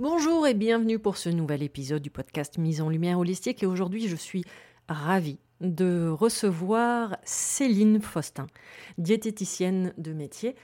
Bonjour et bienvenue pour ce nouvel épisode du podcast Mise en Lumière Holistique. Et aujourd'hui, je suis ravie de recevoir Céline Faustin, diététicienne de métier,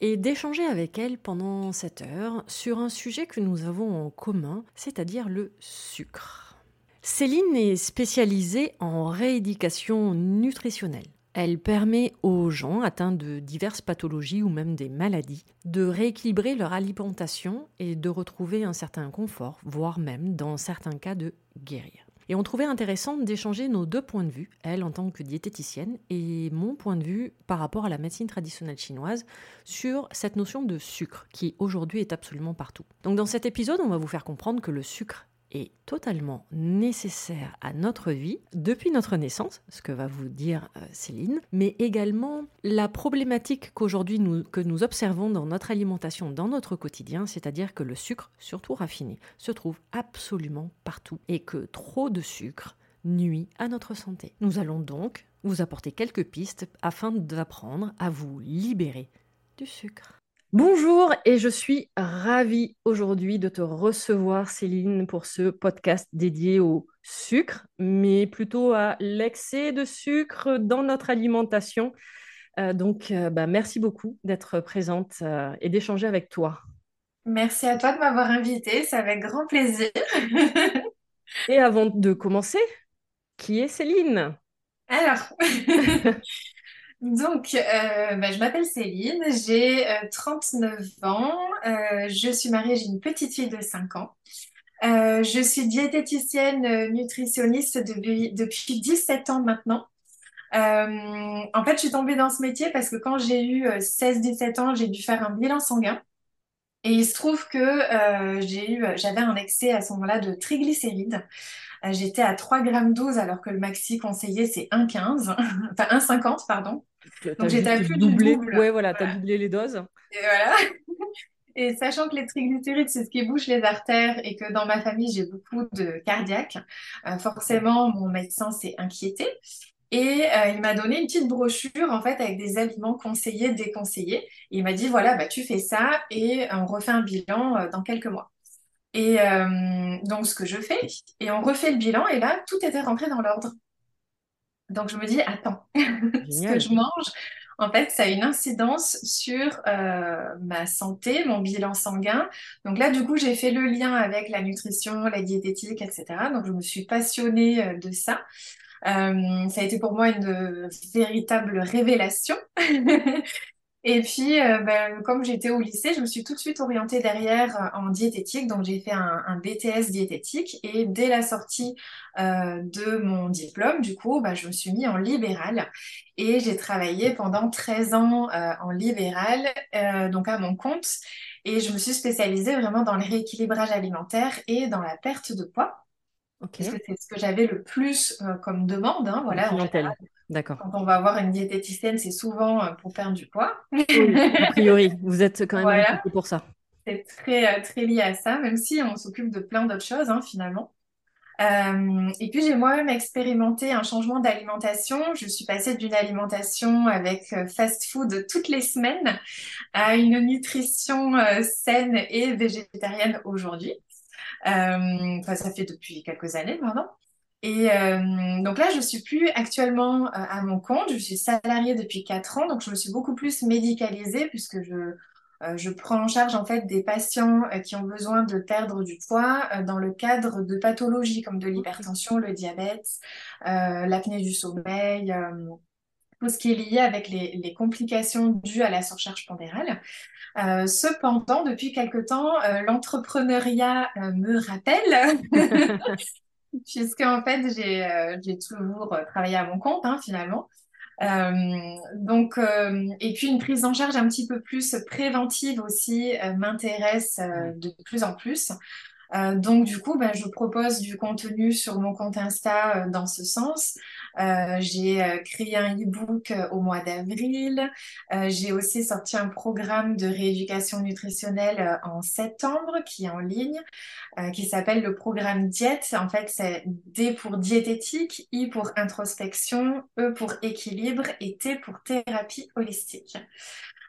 et d'échanger avec elle pendant cette heure sur un sujet que nous avons en commun, c'est-à-dire le sucre. Céline est spécialisée en rééducation nutritionnelle. Elle permet aux gens atteints de diverses pathologies ou même des maladies de rééquilibrer leur alimentation et de retrouver un certain confort, voire même dans certains cas de guérir. Et on trouvait intéressant d'échanger nos deux points de vue, elle en tant que diététicienne et mon point de vue par rapport à la médecine traditionnelle chinoise sur cette notion de sucre qui aujourd'hui est absolument partout. Donc dans cet épisode, on va vous faire comprendre que le sucre est totalement nécessaire à notre vie depuis notre naissance, ce que va vous dire euh, Céline, mais également la problématique qu'aujourd'hui nous, que nous observons dans notre alimentation, dans notre quotidien, c'est-à-dire que le sucre, surtout raffiné, se trouve absolument partout et que trop de sucre nuit à notre santé. Nous allons donc vous apporter quelques pistes afin d'apprendre à vous libérer du sucre. Bonjour et je suis ravie aujourd'hui de te recevoir Céline pour ce podcast dédié au sucre, mais plutôt à l'excès de sucre dans notre alimentation. Euh, donc euh, bah, merci beaucoup d'être présente euh, et d'échanger avec toi. Merci à toi de m'avoir invitée, c'est avec grand plaisir. et avant de commencer, qui est Céline? Alors, Donc, euh, bah, je m'appelle Céline, j'ai 39 euh, ans, euh, je suis mariée, j'ai une petite fille de 5 ans. je suis diététicienne nutritionniste depuis, depuis 17 ans maintenant. en fait, je suis tombée dans ce métier parce que quand j'ai eu 16-17 ans, j'ai dû faire un bilan sanguin. Et il se trouve que j'avais un excès à ce moment-là de triglycérides. J'étais à 3,12 g alors que le maxi conseillé c'est 1,15, enfin 1,50 pardon. Donc j'étais à plus doublé. double. Ouais, voilà, tu as doublé les doses. Et voilà. Et sachant que les triglycérides, c'est ce qui bouche les artères et que dans ma famille, j'ai beaucoup de cardiaques, euh, forcément, mon médecin s'est inquiété. Et euh, il m'a donné une petite brochure, en fait, avec des aliments conseillés, déconseillés. Et il m'a dit, voilà, bah, tu fais ça et on refait un bilan euh, dans quelques mois. Et donc, ce que je fais, et on refait le bilan, et là, tout était rentré dans l'ordre. Donc, je me dis, attends, ce que je mange, en fait, ça a une incidence sur euh, ma santé, mon bilan sanguin. Donc là, du coup, j'ai fait le lien avec la nutrition, la diététique, etc. Donc, je me suis passionnée euh, de ça. Euh, ça a été pour moi une véritable révélation. Et puis, euh, ben, comme j'étais au lycée, je me suis tout de suite orientée derrière euh, en diététique. Donc, j'ai fait un, un, BTS diététique. Et dès la sortie euh, de mon diplôme, du coup, ben, je me suis mis en libéral. Et j'ai travaillé pendant 13 ans euh, en libéral, donc à mon compte. Et je me suis spécialisée vraiment dans le rééquilibrage alimentaire et dans la perte de poids. Parce que c'est ce que j'avais le plus comme demande. Hein, voilà. D'accord. Quand on va voir une diététicienne, c'est souvent euh, pour perdre du poids. Oui, a priori, vous êtes quand même voilà. pour ça. C'est très, euh, très lié à ça, même si on s'occupe de plein d'autres choses hein, finalement. Euh, et puis j'ai moi-même expérimenté un changement d'alimentation. Je suis passée d'une alimentation avec fast-food toutes les semaines à une nutrition euh, saine et végétarienne aujourd'hui. Euh, enfin, ça fait depuis quelques années maintenant. Et euh, donc là, je suis plus actuellement euh, à mon compte. Je suis salariée depuis quatre ans, donc je me suis beaucoup plus médicalisée puisque je euh, je prends en charge en fait des patients qui ont besoin de perdre du poids dans le cadre de pathologies comme de l'hypertension, le diabète, l'apnée du sommeil, tout ce qui est lié avec les, les complications dues à la surcharge pondérale. Euh, cependant, depuis quelque temps, euh, l'entrepreneuriat euh, me rappelle puisque en fait j'ai euh, toujours euh, travaillé à mon compte hein, finalement. Euh, donc et puis une prise en charge un petit peu plus préventive aussi m'intéresse de plus en plus. Euh, donc du coup, ben, je propose du contenu sur mon compte Insta euh, dans ce sens. Euh, j'ai créé un e-book au mois d'avril. j'ai aussi sorti un programme de rééducation nutritionnelle en septembre qui est en ligne, qui s'appelle le programme Diète. En fait, c'est D pour diététique, I pour introspection, E pour équilibre et T pour thérapie holistique.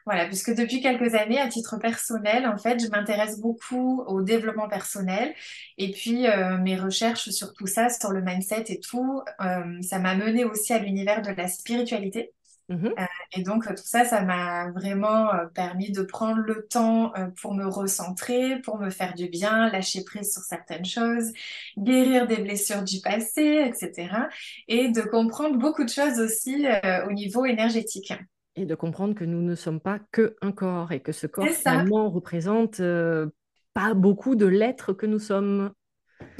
Voilà, puisque depuis quelques années, à titre personnel, en fait, je m'intéresse beaucoup au développement personnel. Et puis, euh, mes recherches sur tout ça, sur le mindset et tout, euh, ça m'a mené aussi à l'univers de la spiritualité. Mmh euh, et donc, tout ça, ça m'a vraiment permis de prendre le temps pour me recentrer, pour me faire du bien, lâcher prise sur certaines choses, guérir des blessures du passé, etc. Et de comprendre beaucoup de choses aussi au niveau énergétique et de comprendre que nous ne sommes pas que un corps et que ce corps finalement représente euh, pas beaucoup de l'être que nous sommes.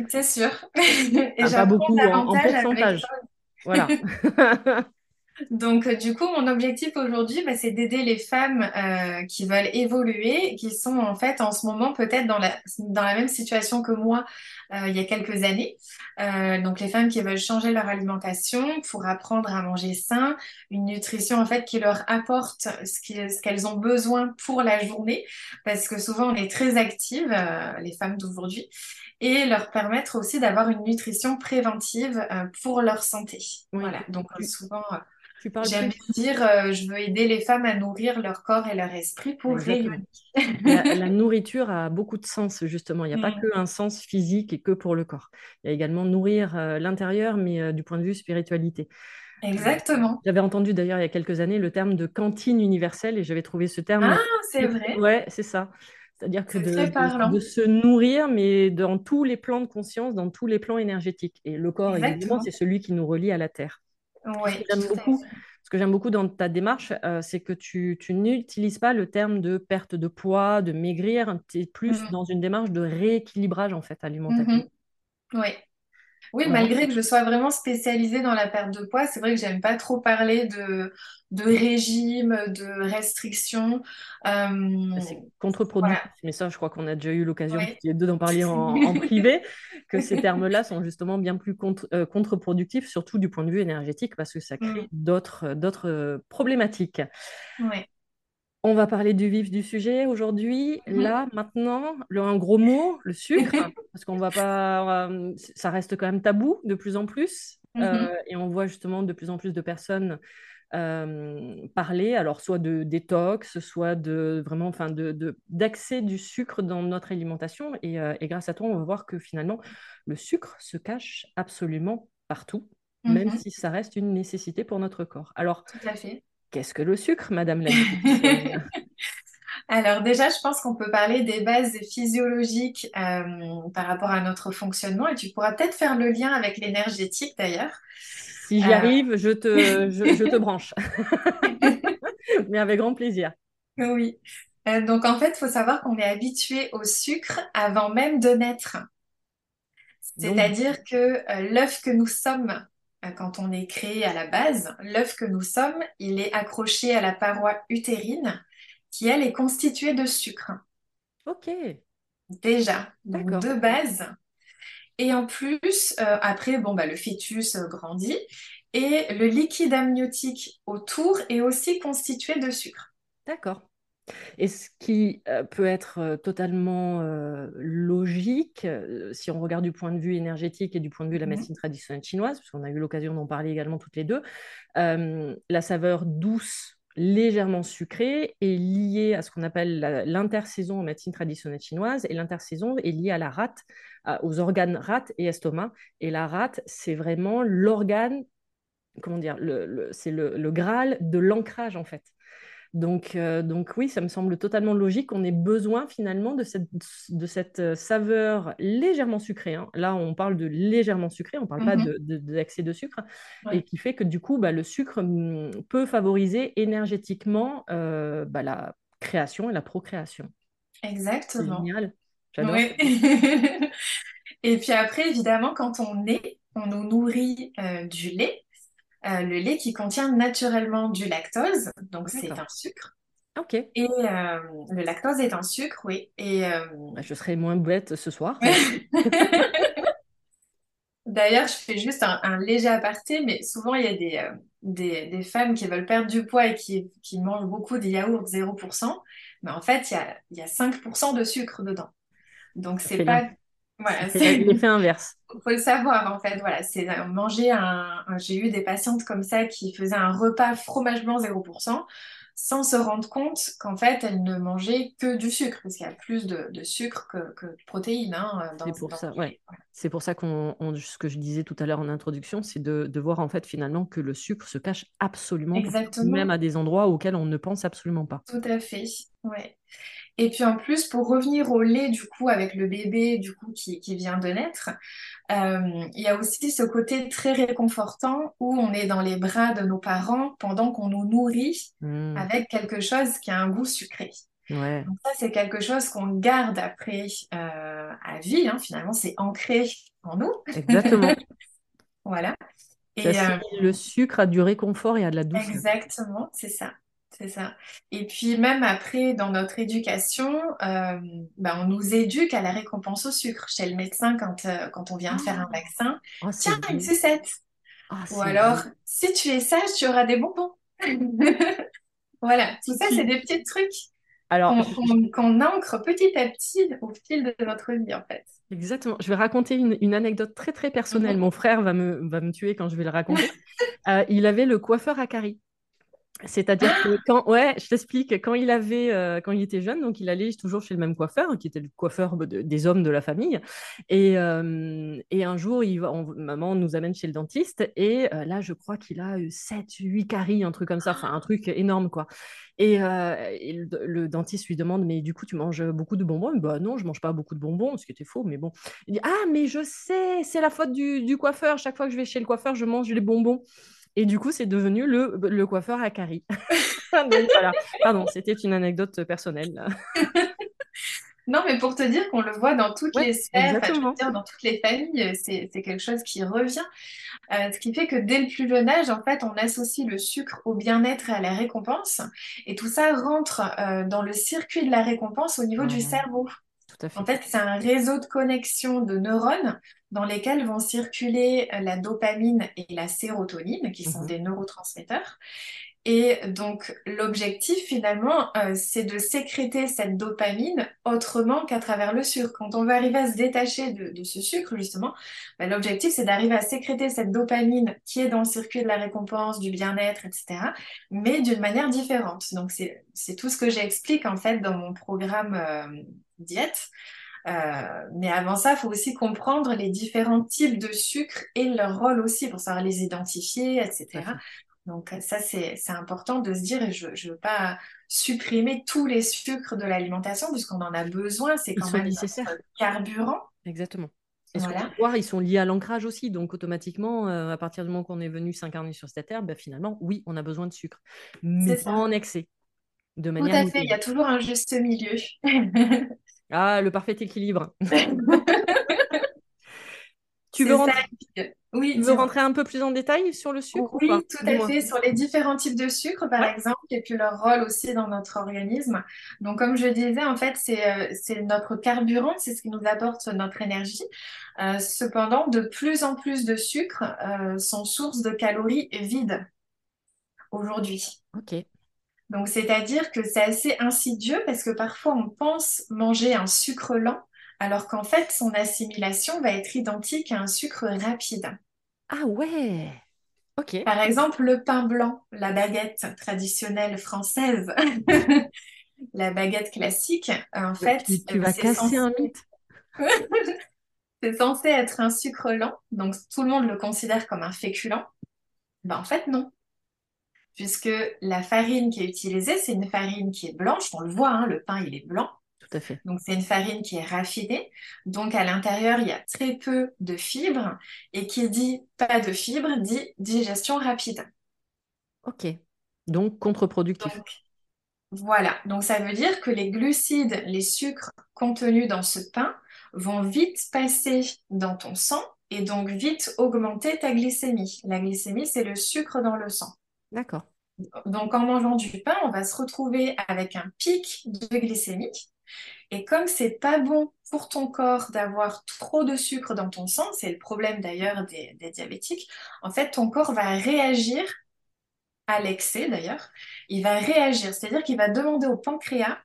C'est sûr. et pas beaucoup en, en pourcentage. Voilà. Donc, euh, du coup, mon objectif aujourd'hui, bah, c'est d'aider les femmes euh, qui veulent évoluer, qui sont en fait en ce moment peut-être dans la, dans la même situation que moi euh, il y a quelques années. Euh, donc, les femmes qui veulent changer leur alimentation pour apprendre à manger sain, une nutrition en fait qui leur apporte ce qu'elles ont besoin pour la journée, parce que souvent on est très actives, euh, les femmes d'aujourd'hui, et leur permettre aussi d'avoir une nutrition préventive pour leur santé. Voilà, donc souvent J'aime dire, euh, je veux aider les femmes à nourrir leur corps et leur esprit pour rayonner. la, nourriture a beaucoup de sens, justement. Il n'y a pas mm. que un sens physique et que pour le corps. Il y a également nourrir euh, l'intérieur, mais euh, du point de vue spiritualité. Exactement. J'avais entendu d'ailleurs il y a quelques années le terme de cantine universelle et j'avais trouvé ce terme. Ah, c'est vrai. Ouais, c'est ça. C'est-à-dire que de, de, se nourrir, mais dans tous les plans de conscience, dans tous les plans énergétiques. Et le corps, évidemment, c'est celui qui nous relie à la Terre. Oui, j'aime beaucoup, ce que j'aime beaucoup dans ta démarche, euh, c'est que tu, tu n'utilises pas le terme de perte de poids, de maigrir, tu es plus mmh dans une démarche de rééquilibrage en fait alimentaire. Mmh oui, oui, malgré que je sois vraiment spécialisée dans la perte de poids, c'est vrai que j'aime pas trop parler de, de régime, de restrictions. Euh, c'est contre-productif, mais ça, je crois qu'on a déjà eu l'occasion d'en parler en, privé, que ces termes-là sont justement bien plus euh, productifs surtout du point de vue énergétique, parce que ça crée mm. d'autres, euh, problématiques. Ouais. On va parler du vif du sujet aujourd'hui. Mhm. Là, maintenant, le, un gros mot, le sucre, parce qu'on va pas, ça reste quand même tabou de plus en plus, mhm. euh, et on voit justement de plus en plus de personnes euh, parler, alors soit de détox, soit de vraiment, enfin, de d'accès du sucre dans notre alimentation. Et, euh, et, grâce à toi, on va voir que finalement, le sucre se cache absolument partout, même mhm. si ça reste une nécessité pour notre corps. Alors, Tout à fait. Qu'est-ce que le sucre, Madame la Alors déjà, je pense qu'on peut parler des bases physiologiques euh, par rapport à notre fonctionnement et tu pourras peut-être faire le lien avec l'énergétique d'ailleurs. Si j'y euh. arrive, je te, je, te branche. Mais avec grand plaisir. Oui. Euh, donc en fait, il faut savoir qu'on est habitué au sucre avant même de naître. C'est-à-dire que l'œuf que nous sommes quand on est créé à la base, l'œuf que nous sommes, il est accroché à la paroi utérine qui, elle, est constituée de sucre. ok, Déjà, donc de base. Et en plus, euh, après, bon, bah, le fœtus euh, grandit et le liquide amniotique autour est aussi constitué de sucre. d'accord. Et ce qui peut être totalement euh, logique, si on regarde du point de vue énergétique et du point de vue de la Mhm. médecine traditionnelle chinoise, puisqu'on a eu l'occasion d'en parler également toutes les deux, euh, la saveur douce, légèrement sucrée, est liée à ce qu'on appelle l'intersaison en médecine traditionnelle chinoise. Et l'intersaison est liée à la rate, à- aux organes rate et estomac. Et la rate, c'est vraiment l'organe, comment dire, le, le- c'est le, le graal de l'ancrage en fait. Donc, euh, donc oui, ça me semble totalement logique qu'on ait besoin finalement de cette, de cette euh, saveur légèrement sucrée. hein. Là, on parle de légèrement sucré, on ne parle pas Mhm. de, de- d'excès de sucre, et Ouais, qui fait que du coup, bah, le sucre hum, peut favoriser énergétiquement euh, bah, la création et la procréation. C'est exactement. génial, j'adore. Et puis après, évidemment, quand on naît, on nous nourrit euh, du lait, euh, le lait qui contient naturellement du lactose, donc c'est un sucre. Ok. Et euh, le lactose est un sucre, oui. Et euh, Bah, Je serai moins bête ce soir. d'ailleurs, je fais juste un, un léger aparté, mais souvent il y a des, des, des femmes qui veulent perdre du poids et qui, qui mangent beaucoup de yaourts 0%, mais en fait, il y a, il y a 5% de sucre dedans. Donc c'est pas... Voilà, c'est... l'effet inverse. Faut le savoir en fait, voilà, c'est euh, manger un, un- J'ai eu des patientes comme ça qui faisaient un repas fromagement 0% sans se rendre compte qu'en fait elles ne mangeaient que du sucre, parce qu'il y a plus de, de sucre que, que de protéines hein, dans, C'est pour dans ouais. pour ça qu'on, on- ce que je disais tout à l'heure en introduction, c'est de, de voir en fait finalement que le sucre se cache absolument même à des endroits auxquels on ne pense absolument pas. tout à fait. Ouais. Et puis en plus, pour revenir au lait du coup avec le bébé du coup qui, qui vient de naître, euh, il y a aussi ce côté très réconfortant où on est dans les bras de nos parents pendant qu'on nous nourrit Hmm, avec quelque chose qui a un goût sucré. ouais, Donc ça, c'est quelque chose qu'on garde après euh, à vie, hein. Finalement, c'est ancré en nous. exactement. Voilà. Et euh, le sucre à du réconfort et à de la douceur. exactement, c'est ça. C'est ça. Et puis même après, dans notre éducation, euh, ben, on nous éduque à la récompense au sucre. Chez le médecin, quand, euh, quand on vient de faire un vaccin, oh, tiens, une sucette. Ah, Ou alors, si tu es sage, tu auras des bonbons. Voilà, tout ça, c'est des petits trucs qu'on ancre petit à petit au fil de notre vie, en fait. exactement. Je vais raconter une, une anecdote très très personnelle. Mhm. Mon frère va me, va me tuer quand je vais le raconter. Euh, il avait le coiffeur à Carrie. C'est-à-dire que quand, ouais, je t'explique, quand il avait, euh, quand il était jeune, donc il allait toujours chez le même coiffeur, qui était le coiffeur de- des hommes de la famille. Et, euh, et un jour, il va, on- maman nous amène chez le dentiste, et euh, là, je crois qu'il a eu 7, 8 caries, un truc comme ça, enfin un truc énorme, quoi. Et, et le, le dentiste lui demande, mais du coup, tu manges beaucoup de bonbons? Bah non, je mange pas beaucoup de bonbons, ce qui était faux, mais bon. Il dit, ah, mais je sais, c'est la faute du, du coiffeur. Chaque fois que je vais chez le coiffeur, je mange les bonbons. Et du coup, c'est devenu le, le coiffeur à Carrie. Donc voilà, pardon, c'était une anecdote personnelle. là. Non, mais pour te dire qu'on le voit dans toutes Ouais, les sphères, enfin, je veux exactement. dire, dans toutes les familles, c'est, quelque chose qui revient. Euh, ce qui fait que dès le plus jeune âge, en fait, on associe le sucre au bien-être et à la récompense. Et tout ça rentre euh, dans le circuit de la récompense au niveau du cerveau. tout à En fait. fait, c'est un réseau de connexion de neurones dans lesquels vont circuler euh, la dopamine et la sérotonine, qui sont Mhm. des neurotransmetteurs. Et donc, l'objectif, finalement, euh, c'est de sécréter cette dopamine autrement qu'à travers le sucre. Quand on veut arriver à se détacher de, de ce sucre, justement, bah, l'objectif, c'est d'arriver à sécréter cette dopamine qui est dans le circuit de la récompense, du bien-être, etc., mais d'une manière différente. Donc, c'est, c'est tout ce que j'explique, en fait, dans mon programme euh, diète. Euh, mais avant ça, il faut aussi comprendre les différents types de sucre et leur rôle aussi pour savoir les identifier, Tout etc. Donc ça, c'est, important de se dire, je ne veux pas supprimer tous les sucres de l'alimentation, puisqu'on en a besoin, c'est quand même notre nécessaires. carburant. Exactement. Et Voilà, ils sont liés à l'ancrage aussi? Donc, automatiquement, euh, à partir du moment qu'on est venu s'incarner sur cette terre, ben, finalement, oui, on a besoin de sucre. Mais pas en excès. de Tout manière à fait, il y a toujours un juste milieu. Ah, le parfait équilibre. Tu veux rentrer, Oui, tu veux dis-moi. rentrer un peu plus en détail sur le sucre ou pas? Oui, tout à fait, sur les différents types de sucre, par Ouais, exemple, et puis leur rôle aussi dans notre organisme. Donc, comme je disais, en fait, c'est euh, c'est notre carburant, c'est ce qui nous apporte notre énergie. Euh, cependant, de plus en plus de sucres euh, sont source de calories vides aujourd'hui. ok. Donc, c'est-à-dire que c'est assez insidieux parce que parfois on pense manger un sucre lent, alors qu'en fait, son assimilation va être identique à un sucre rapide. Ah ouais, ok. Par exemple, le pain blanc, la baguette traditionnelle française, la baguette classique, en fait, Tu, tu euh, vas c'est casser un censé, mythe. c'est censé être un sucre lent, donc tout le monde le considère comme un féculent. Ben, en fait, non, puisque la farine qui est utilisée, c'est une farine qui est blanche, on le voit, hein, le pain, il est blanc. Tout à fait. Donc, c'est une farine qui est raffinée. Donc, à l'intérieur, il y a très peu de fibres. Et qui dit pas de fibres dit digestion rapide. Ok. Donc contre-productif. Donc, voilà. Donc, ça veut dire que les glucides, les sucres contenus dans ce pain vont vite passer dans ton sang et donc vite augmenter ta glycémie. La glycémie, c'est le sucre dans le sang. D'accord. Donc, en mangeant du pain, on va se retrouver avec un pic de glycémie. Et comme c'est pas bon pour ton corps d'avoir trop de sucre dans ton sang, c'est le problème d'ailleurs des, des diabétiques, en fait, ton corps va réagir à l'excès d'ailleurs. Il va réagir, c'est-à-dire qu'il va demander au pancréas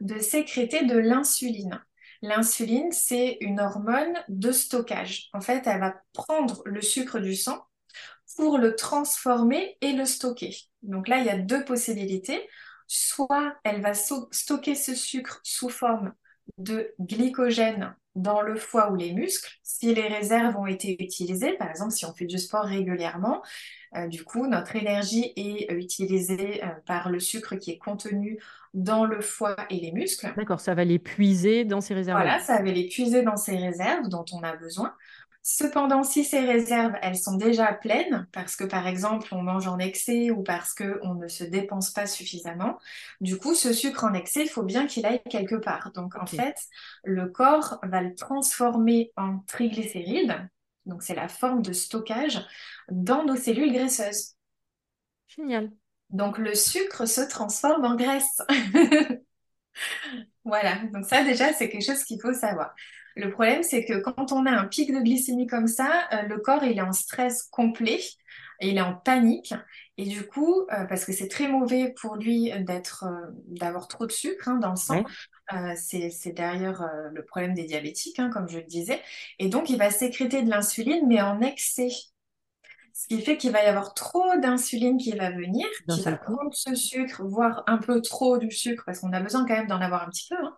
de sécréter de l'insuline. L'insuline, c'est une hormone de stockage. En fait, elle va prendre le sucre du sang pour le transformer et le stocker. Donc là, il y a deux possibilités. Soit elle va so- stocker ce sucre sous forme de glycogène dans le foie ou les muscles, si les réserves ont été utilisées, par exemple si on fait du sport régulièrement, euh, du coup notre énergie est euh, utilisée euh, par le sucre qui est contenu dans le foie et les muscles. D'accord, ça va les puiser dans ces réserves-là. Voilà, ça va les puiser dans ces réserves dont on a besoin. Cependant, si ces réserves, elles sont déjà pleines, parce que par exemple on mange en excès ou parce qu'on ne se dépense pas suffisamment, du coup ce sucre en excès, il faut bien qu'il aille quelque part. Donc en fait, le corps va le transformer en triglycérides, donc c'est la forme de stockage, dans nos cellules graisseuses. Génial. Donc le sucre se transforme en graisse. Voilà, donc ça déjà c'est quelque chose qu'il faut savoir. Le problème c'est que quand on a un pic de glycémie comme ça, euh, le corps il est en stress complet, et il est en panique et du coup euh, parce que c'est très mauvais pour lui d'être euh, d'avoir trop de sucre hein, dans le sang, Ouais. c'est derrière le problème des diabétiques hein, comme je le disais et donc il va sécréter de l'insuline mais en excès. Ce qui fait qu'il va y avoir trop d'insuline qui va venir, qui va prendre ce sucre, voire un peu trop du sucre, parce qu'on a besoin quand même d'en avoir un petit peu. hein.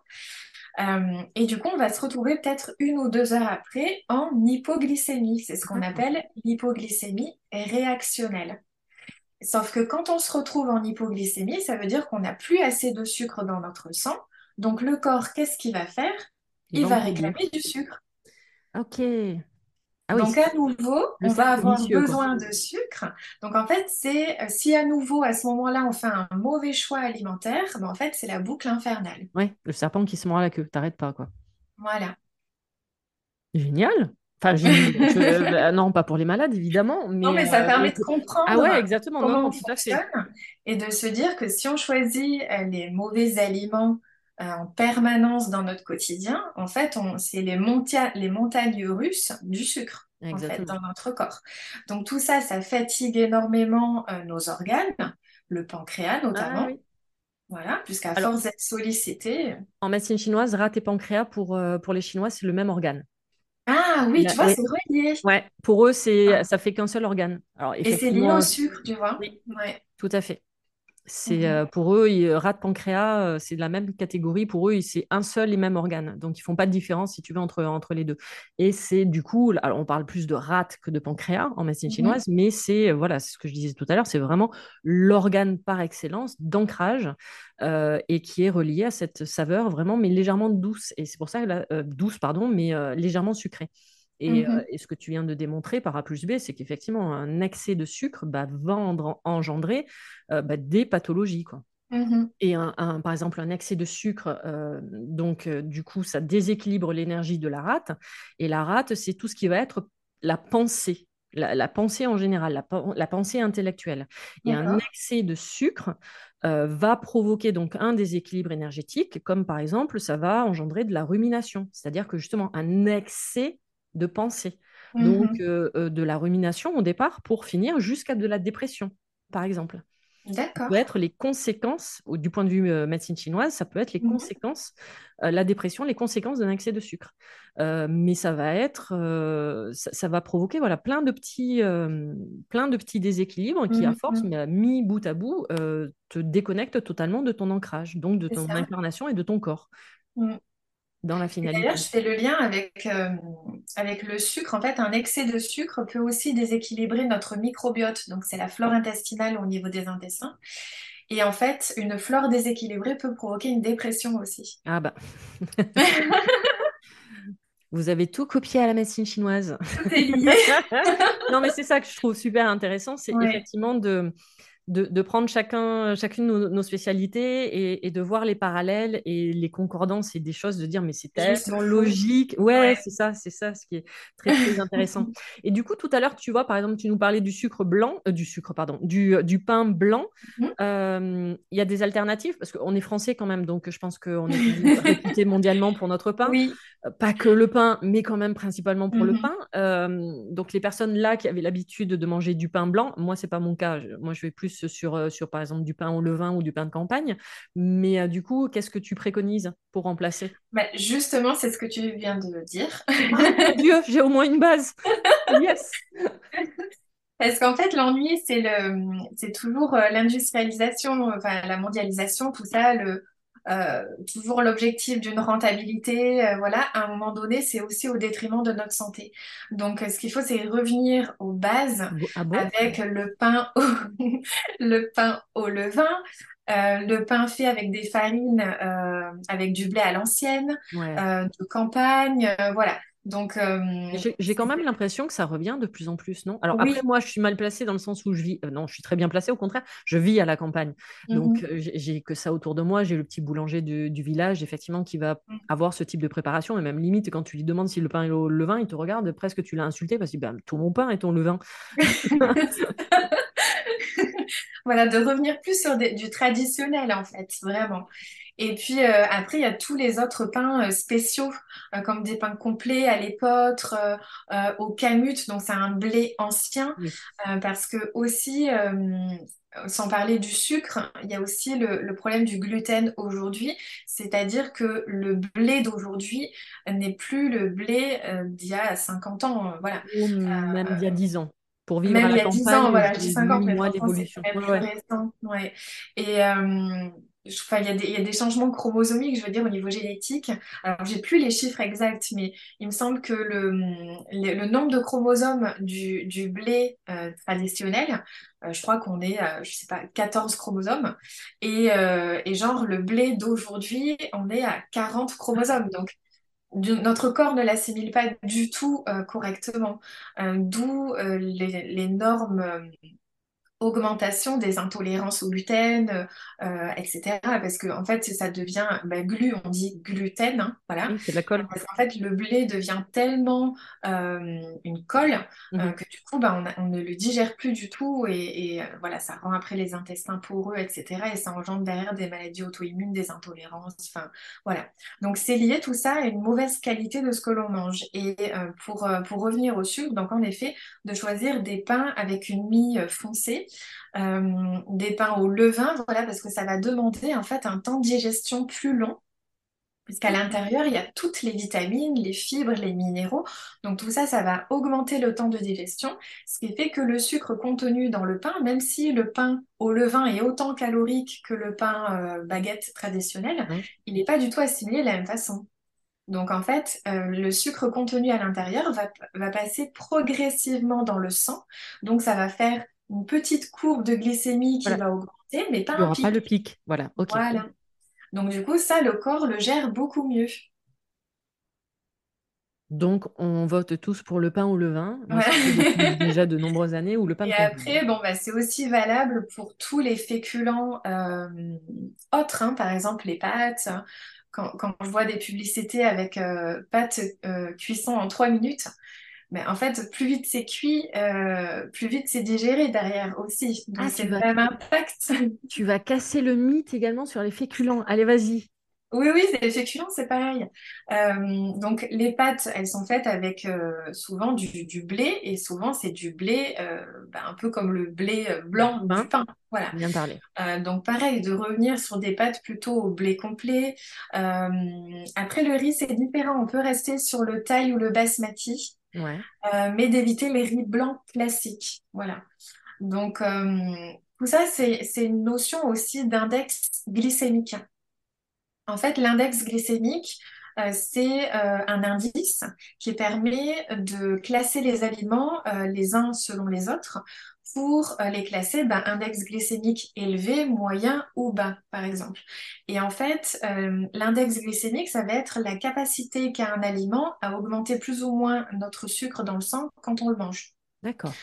Euh, et du coup, on va se retrouver peut-être une ou deux heures après en hypoglycémie. C'est ce qu'on appelle l'hypoglycémie réactionnelle. Sauf que quand on se retrouve en hypoglycémie, ça veut dire qu'on n'a plus assez de sucre dans notre sang. Donc le corps, qu'est-ce qu'il va faire? Il va réclamer du sucre. Ok. Ah oui, Donc à nouveau, on va avoir vicieux, quoi. besoin de sucre. Donc en fait, c'est euh, si à nouveau à ce moment-là on fait un mauvais choix alimentaire, ben, en fait c'est la boucle infernale. Ouais, le serpent qui se mord la queue, t'arrêtes pas, quoi. Voilà. Génial. Enfin. Je- euh, non, pas pour les malades, évidemment, Non, mais ça euh, permet de ah comprendre ouais, exactement. Comment non, on tout à fait. fonctionne et de se dire que si on choisit les mauvais aliments en permanence dans notre quotidien, en fait, c'est les, montagnes russes du sucre. En fait, Exactement. dans notre corps. Donc tout ça, ça fatigue énormément euh, nos organes, le pancréas Ah notamment. oui. Voilà, puisqu'à force d'être sollicité. en médecine chinoise, rate et pancréas, pour, euh, pour les Chinois, c'est le même organe. Ah oui, tu vois, c'est relié. Ouais, pour eux, c'est, Ah. ça fait qu'un seul organe. Alors, Et c'est lié au sucre, tu vois. oui, Ouais. tout à fait. C'est euh, pour eux, ils, rate pancréas, euh, c'est de la même catégorie. Pour eux, c'est un seul et même organe. Donc, ils font pas de différence, si tu veux, entre, entre les deux. Et c'est du coup, alors on parle plus de rate que de pancréas en médecine Mhm. chinoise, mais c'est, voilà, c'est ce que je disais tout à l'heure, c'est vraiment l'organe par excellence d'ancrage euh, et qui est relié à cette saveur vraiment, mais légèrement douce. Et c'est pour ça que la, euh, douce, pardon, mais euh, légèrement sucrée. Et, euh, et ce que tu viens de démontrer par A plus B, c'est qu'effectivement, un excès de sucre va en- engendrer euh, bah, des pathologies. Quoi. Mhm. Et un, un- par exemple, un excès de sucre, euh, donc du coup, ça déséquilibre l'énergie de la rate. Et la rate, c'est tout ce qui va être la pensée, la, la pensée en général, la, la pensée intellectuelle. Et un excès de sucre va provoquer donc un déséquilibre énergétique, comme par exemple, ça va engendrer de la rumination, c'est-à-dire que justement un excès de pensée. Donc Mhm. euh, euh, de la rumination au départ pour finir jusqu'à de la dépression, par exemple peut D'accord. être les conséquences, du point de vue euh, médecine chinoise, ça peut être les Mhm. conséquences, euh, la dépression, les conséquences d'un excès de sucre. Euh, mais ça va être, ça, ça va provoquer voilà, plein, de petits, plein de petits déséquilibres qui, à force, mais mis bout à bout, te déconnectent totalement de ton ancrage, donc de ton ça. incarnation et de ton corps. Dans la Et d'ailleurs, finalité. je fais le lien avec, euh, avec le sucre. En fait, un excès de sucre peut aussi déséquilibrer notre microbiote. Donc, c'est la flore intestinale au niveau des intestins. Et en fait, une flore déséquilibrée peut provoquer une dépression aussi. Ah bah, vous avez tout copié à la médecine chinoise. Tout est lié. Non, mais c'est ça que je trouve super intéressant, c'est Ouais, effectivement de, de, de prendre chacun, chacune nos, nos spécialités et, et de voir les parallèles et les concordances et des choses, de dire mais c'est tellement logique. Ouais, Ouais. c'est ça, c'est ça ce qui est très très intéressant. Et du coup, tout à l'heure, tu vois, par exemple, tu nous parlais du sucre blanc, euh, du sucre, pardon, du, du pain blanc. Euh, Il y a des alternatives? Parce qu'on est français quand même, donc je pense qu'on est réputé mondialement pour notre pain. Oui. Euh, Pas que le pain, mais quand même principalement pour le Mhm. pain. Euh, donc les personnes là qui avaient l'habitude de manger du pain blanc, moi c'est pas mon cas. Moi je vais plus sur, euh, sur par exemple du pain au levain ou du pain de campagne. Mais euh, du coup, qu'est-ce que tu préconises pour remplacer? Bah, justement, c'est ce que tu viens de dire. Ah Dieu, j'ai au moins une base. Yes. Parce qu'en fait, l'ennui, c'est le, c'est toujours euh, l'industrialisation, enfin la mondialisation, tout ça, le, euh, toujours l'objectif d'une rentabilité. euh, voilà, à un moment donné, c'est aussi au détriment de notre santé. Donc, euh, ce qu'il faut, c'est revenir aux bases Ah bon? avec le pain au, le pain au levain, euh, le pain fait avec des farines, euh, avec du blé à l'ancienne, Ouais. euh, de campagne, euh, voilà. Donc, euh, J'ai quand même l'impression que ça revient de plus en plus, non? Alors après, oui. moi, je suis mal placée dans le sens où je vis. euh, non, je suis très bien placée, au contraire, je vis à la campagne. Donc, Mhm. euh, j'ai que ça autour de moi. J'ai le petit boulanger du, du village, effectivement, qui va avoir ce type de préparation. Et même limite, quand tu lui demandes si le pain est au levain, il te regarde presque, tu l'as insulté parce que ben, tout mon pain est ton levain. Voilà, de revenir plus sur des- du traditionnel en fait, vraiment. Et puis euh, après, il y a tous les autres pains euh, spéciaux, euh, comme des pains complets à l'épeautre, euh, euh, au camut, donc c'est un blé ancien, euh, parce que aussi, sans parler du sucre, il y a aussi le, le problème du gluten aujourd'hui, c'est-à-dire que le blé d'aujourd'hui n'est plus le blé d'il y a 50 ans, voilà. Ou même d'il y a 10 ans. Pour vivre Même à il la y a 10 campagne, ans, voilà, j'ai 50, vu, mais c'est Ouais, ouais. Et euh, enfin, il y a des, changements chromosomiques, je veux dire, au niveau génétique. Alors, j'ai plus les chiffres exacts, mais il me semble que le, nombre de chromosomes du, blé euh, traditionnel, euh, je crois qu'on est, à, je sais pas, 14 chromosomes. Et, euh, et genre, le blé d'aujourd'hui, on est à 40 chromosomes. Donc, notre corps ne l'assimile pas du tout correctement, d'où les- l'énorme augmentation des intolérances au gluten, euh, etc. Parce que en fait, ça devient bah, glu, on dit gluten, hein, voilà. Oui, c'est de la colle. Parce qu'en fait, le blé devient tellement euh, une colle euh, Mhm. que du coup, bah, on, a- on ne le digère plus du tout et, et, voilà, ça rend après les intestins poreux, etc. Et ça engendre derrière des maladies auto-immunes, des intolérances, enfin voilà. Donc c'est lié tout ça à une mauvaise qualité de ce que l'on mange. Et pour, pour revenir au sucre, donc en effet, de choisir des pains avec une mie foncée euh, des pains au levain, voilà, parce que ça va demander en fait un temps de digestion plus long. Puisqu'à l'intérieur, il y a toutes les vitamines, les fibres, les minéraux. Donc tout ça, ça va augmenter le temps de digestion, ce qui fait que le sucre contenu dans le pain, même si le pain au levain est autant calorique que le pain euh, baguette traditionnel, il n'est pas du tout assimilé de la même façon. Donc en fait, euh, le sucre contenu à l'intérieur va, va passer progressivement dans le sang. Donc ça va faire une petite courbe de glycémie qui Voilà. va augmenter, mais pas Il n'y un aura pas le pic. Voilà, ok. Voilà. Donc du coup, ça, le corps le gère beaucoup mieux. Donc, on vote tous pour le pain ou le vin. Moi, depuis déjà de nombreuses années ou le pain Et après, bon, bah, c'est aussi valable pour tous les féculents euh, autres, hein, par exemple les pâtes. Quand, quand je vois des publicités avec euh, pâtes euh, cuisson en trois minutes, mais en fait, plus vite c'est cuit, euh, plus vite c'est digéré derrière aussi. Donc Ah, c'est le même impact. tu vas casser le mythe également sur les féculents. Allez, vas-y. Oui, oui, les féculents, c'est pareil. Euh, donc, les pâtes, elles sont faites avec euh, souvent du, du blé, et souvent, c'est du blé bah, un peu comme le blé blanc du pain. Voilà. bien parlé. Donc, pareil, de revenir sur des pâtes plutôt au blé complet. Après, le riz, c'est différent. On peut rester sur le thaï ou le basmati, Euh, mais d'éviter les riz blancs classiques. Voilà. Donc, euh, tout ça, c'est, une notion aussi d'index glycémique. En fait, l'index glycémique, euh, c'est un indice qui permet de classer les aliments les uns selon les autres pour euh, les classer ben, index glycémique élevé, moyen ou bas, par exemple. Et en fait, euh, l'index glycémique, ça va être la capacité qu'a un aliment à augmenter plus ou moins notre sucre dans le sang quand on le mange. D'accord.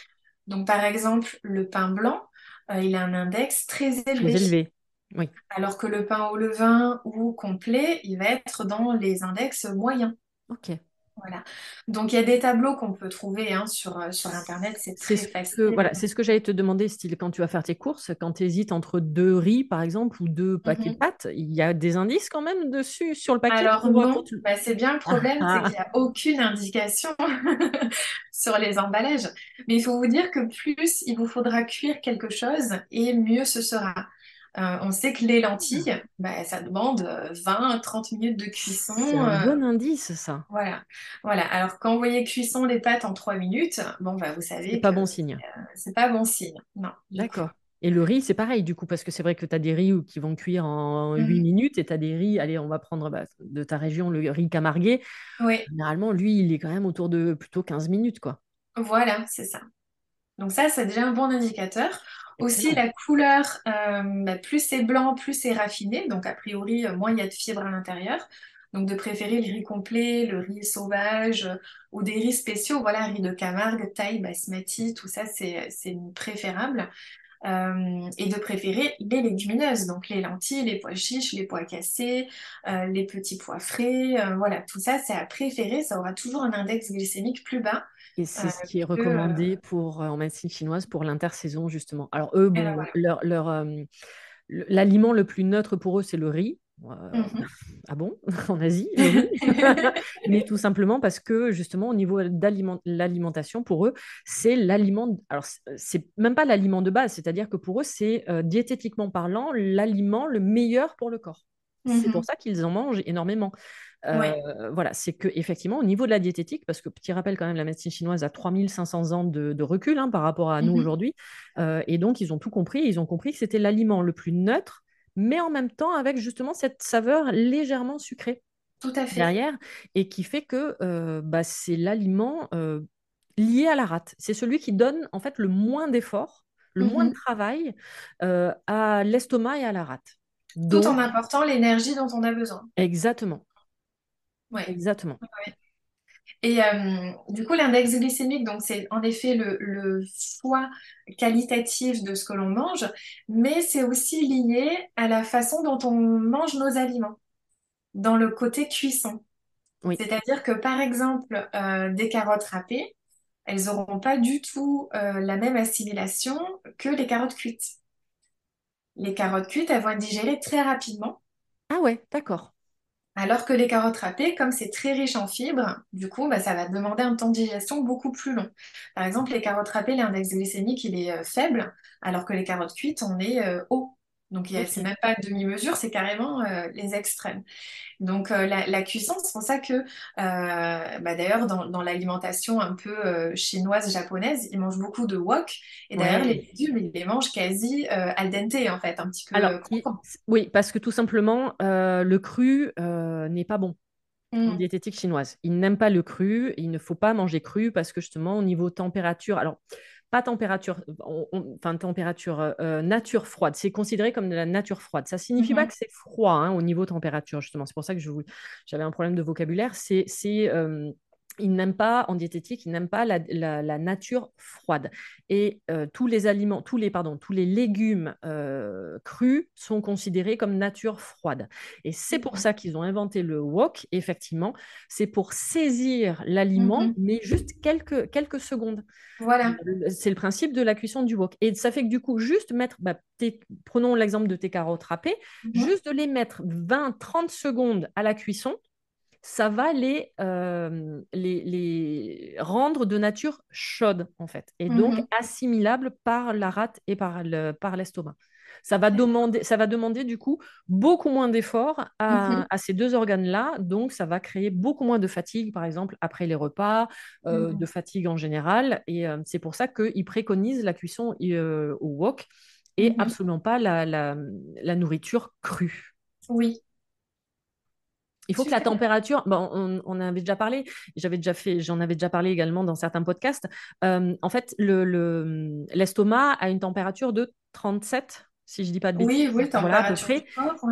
Donc, par exemple, le pain blanc, euh, il a un index très Très élevé. élevé. Oui. Alors que le pain au levain ou complet, il va être dans les index moyens. Ok. Voilà. Donc il y a des tableaux qu'on peut trouver hein, sur, euh, sur Internet, c'est très ce que, facile. voilà, c'est ce que j'allais te demander, style, quand tu vas faire tes courses, quand tu hésites entre deux riz, par exemple, ou deux paquets de pâtes, il y a des indices quand même dessus, sur le paquet Alors non, bah, c'est bien le Ah, problème, c'est ah, qu'il n'y a aucune indication sur les emballages. Mais il faut vous dire que plus il vous faudra cuire quelque chose et mieux ce sera. Euh, on sait que les lentilles, bah, ça demande 20-30 minutes de c'est cuisson. un euh, bon indice, ça. Voilà, voilà. Alors quand vous voyez cuisson les pâtes en 3 minutes, bon bah vous C'est savez pas que bon signe. c'est pas bon signe. Non. D'accord. Et le riz, c'est pareil, du coup, parce que c'est vrai que tu as des riz qui vont cuire en 8 Mhm. minutes et tu as des riz, allez, on va prendre bah, de ta région le riz camarguais. Oui, Généralement, lui, il est quand même autour de plutôt 15 minutes, quoi. voilà, c'est ça. Donc ça, c'est déjà un bon indicateur. Aussi, la couleur, euh, bah, plus c'est blanc, plus c'est raffiné. Donc a priori, euh, moins il y a de fibres à l'intérieur. Donc de préférer le riz complet, le riz sauvage euh, ou des riz spéciaux. Voilà, riz de Camargue, thaï, basmati, tout ça, c'est préférable. Et de préférer les légumineuses, donc les lentilles, les pois chiches, les pois cassés, les petits pois frais, voilà, tout ça c'est à préférer, ça aura toujours un index glycémique plus bas Et euh, c'est ce qui est que... euh, recommandé pour, euh, en médecine chinoise pour l'intersaison, justement. Alors, eux, bon, voilà. leur, leur, euh, l'aliment le plus neutre pour eux, c'est le riz. Euh, Mhm. ah bon? En Asie? Mais tout simplement parce que, justement, au niveau d'aliment- l'alimentation, pour eux, c'est l'aliment. Alors, c'est- c'est même pas l'aliment de base, c'est-à-dire que pour eux, c'est euh, diététiquement parlant l'aliment le meilleur pour le corps. C'est pour ça qu'ils en mangent énormément. Euh, voilà, c'est que effectivement, au niveau de la diététique, parce que petit rappel quand même, la médecine chinoise a 3500 ans de, de recul hein, par rapport à nous Mhm. aujourd'hui, Euh, et donc ils ont tout compris. Ils ont compris que c'était l'aliment le plus neutre, mais en même temps avec justement cette saveur légèrement sucrée Tout à fait. derrière, et qui fait que euh, bah, c'est l'aliment lié à la rate. C'est celui qui donne en fait le moins d'efforts, le moins de travail à l'estomac et à la rate. Tout en apportant l'énergie dont on a besoin. exactement, Ouais. exactement. Ouais. Et euh, du coup, l'index glycémique, donc c'est en effet le, le choix qualitatif de ce que l'on mange, mais c'est aussi lié à la façon dont on mange nos aliments, dans le côté cuisson. Oui. C'est-à-dire que par exemple, euh, des carottes râpées, elles n'auront pas du tout euh, la même assimilation que les carottes cuites. Les carottes cuites, elles vont être digérées très rapidement. Ah ouais, d'accord. Alors que les carottes râpées, comme c'est très riche en fibres, du coup, bah, ça va demander un temps de digestion beaucoup plus long. Par exemple, les carottes râpées, l'index glycémique, il est euh, faible, alors que les carottes cuites, on est euh, haut. Donc, il y a- c'est même pas demi-mesure, c'est carrément euh, les extrêmes. Donc, euh, la, la cuisson, c'est pour ça que, euh, bah, d'ailleurs, dans, dans l'alimentation un peu chinoise, japonaise, ils mangent beaucoup de wok. Et d'ailleurs, les légumes, ils les mangent quasi al dente, en fait, un petit peu Alors, oui, parce que tout simplement, le cru n'est pas bon en Mm. diététique chinoise. Ils n'aiment pas le cru, il ne faut pas manger cru parce que justement, au niveau température, alors, pas température, on- on- enfin, température euh, nature froide, c'est considéré comme de la nature froide. Ça signifie pas que c'est froid hein, au niveau température, justement. C'est pour ça que je vous- j'avais un problème de vocabulaire. C'est, c'est, euh, ils n'aiment pas, en diététique, ils n'aiment pas la, la, nature froide. Et euh, tous les aliments, tous les, pardon, tous les légumes euh, crus sont considérés comme nature froide. Et c'est pour ça qu'ils ont inventé le wok. Effectivement, c'est pour saisir l'aliment, mm-hmm. mais juste quelques, quelques secondes. Voilà. Euh, c'est le principe de la cuisson du wok. Et ça fait que du coup, juste mettre, bah, prenons l'exemple de tes carottes râpées, mm-hmm. juste de les mettre 20-30 secondes à la cuisson, ça va euh, les, les, rendre de nature chaude, en fait, et donc mhm. assimilable par la rate et par l'estomac. ça va, demander, ça va demander du coup beaucoup moins d'efforts à, mhm. ces deux organes-là, donc ça va créer beaucoup moins de fatigue, par exemple, après les repas, euh, de fatigue en général, et euh, c'est pour ça qu'ils préconisent la cuisson au wok et absolument pas la, la nourriture crue. Oui, il faut que la température, bon, on, en avait déjà parlé, j'avais déjà fait, j'en avais déjà parlé également dans certains podcasts. Euh, en fait, le, l'estomac a une température de 37, si je dis pas de bêtises. Oui, oui, voilà, à peu près.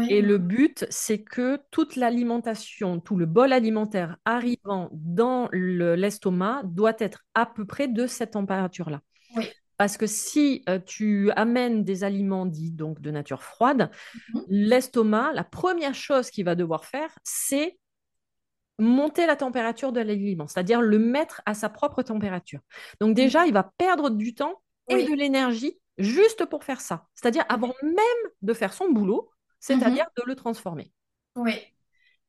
Et le but, c'est que toute l'alimentation, tout le bol alimentaire arrivant dans l'estomac doit être à peu près de cette température-là. Oui. Parce que si euh, tu amènes des aliments dits donc de nature froide, mhm. l'estomac, la première chose qu'il va devoir faire, c'est monter la température de l'aliment, c'est-à-dire le mettre à sa propre température. Donc déjà, il va perdre du temps et de l'énergie juste pour faire ça, c'est-à-dire avant même de faire son boulot, c'est-à-dire de le transformer. Oui.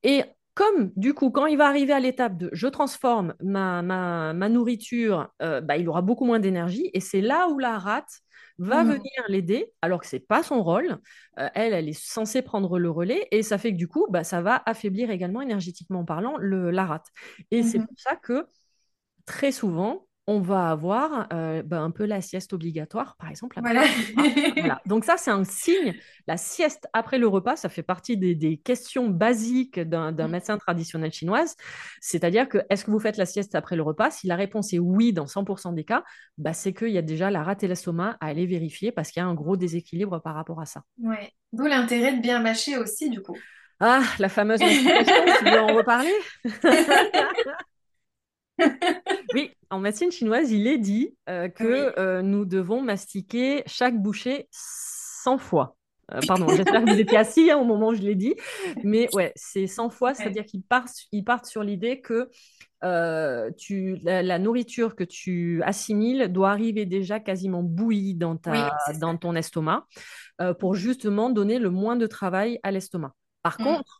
Et comme du coup, quand il va arriver à l'étape de je transforme ma, ma, nourriture, euh, bah, il aura beaucoup moins d'énergie. Et c'est là où la rate va mmh. venir l'aider, alors que ce n'est pas son rôle. Euh, elle, elle est censée prendre le relais. Et ça fait que du coup, bah, ça va affaiblir également énergétiquement parlant le, la rate. Et c'est mmh pour ça que très souvent, on va avoir euh, ben, un peu la sieste obligatoire, par exemple. Voilà. Donc ça, c'est un signe. La sieste après le repas, ça fait partie des, questions basiques d'un mm. médecin traditionnel chinoise. C'est-à-dire que est-ce que vous faites la sieste après le repas? Si la réponse est oui dans 100% des cas, bah, c'est qu'il y a déjà la rate et l'estomac à aller vérifier parce qu'il y a un gros déséquilibre par rapport à ça. Oui. D'où l'intérêt de bien mâcher aussi, du coup. Ah, la fameuse tu veux en reparler? oui, en médecine chinoise, il est dit euh, que euh, nous devons mastiquer chaque bouchée 100 fois. Euh, pardon, j'espère que vous étiez assis hein, au moment où je l'ai dit. Mais ouais, c'est 100 fois, c'est-à-dire qu'ils partent, ils partent sur l'idée que tu, la, nourriture que tu assimiles doit arriver déjà quasiment bouillie dans, ta, dans ton estomac pour justement donner le moins de travail à l'estomac. Par mmh. contre,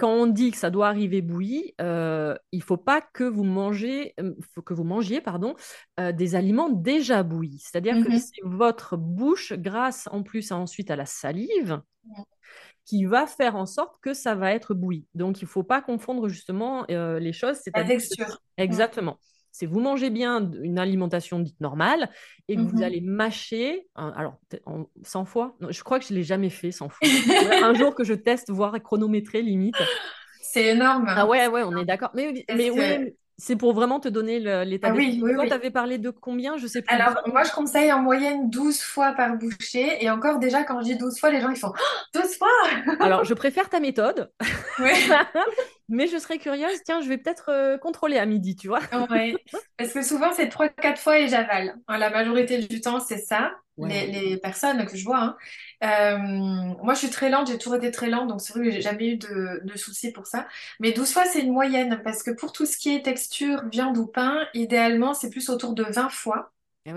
quand on dit que ça doit arriver bouilli, euh, il ne faut pas que vous, mangez, euh, que vous mangiez pardon, euh, des aliments déjà bouillis. C'est-à-dire que mhm. c'est votre bouche, grâce en plus ensuite à la salive, qui va faire en sorte que ça va être bouilli. Donc, il ne faut pas confondre justement les choses. La texture. Exactement c'est vous mangez bien une alimentation dite normale et que vous mhm. allez mâcher, alors 100 fois, je crois que je ne l'ai jamais fait 100 fois. un jour que je teste, voir chronométrer limite. C'est énorme. Ah ouais, ouais, on est d'accord. Mais, mais oui, c'est pour vraiment te donner l'état ah, oui, oui, Toi, tu avais parlé de combien? Je sais plus. Alors, moi, je conseille en moyenne 12 fois par bouchée. Et encore, déjà, quand je dis 12 fois, les gens, ils font 12 fois? Alors, je préfère ta méthode. Mais je serais curieuse, tiens, je vais peut-être euh, contrôler à midi, tu vois. Oui, parce que souvent, c'est 3-4 fois et j'avale. La majorité du temps, c'est ça, les, personnes que je vois. Hein. Euh, moi, je suis très lente, j'ai toujours été très lente, donc c'est vrai que j'ai jamais eu de, soucis pour ça. Mais 12 fois, c'est une moyenne, parce que pour tout ce qui est texture, viande ou pain, idéalement, c'est plus autour de 20 fois. Eh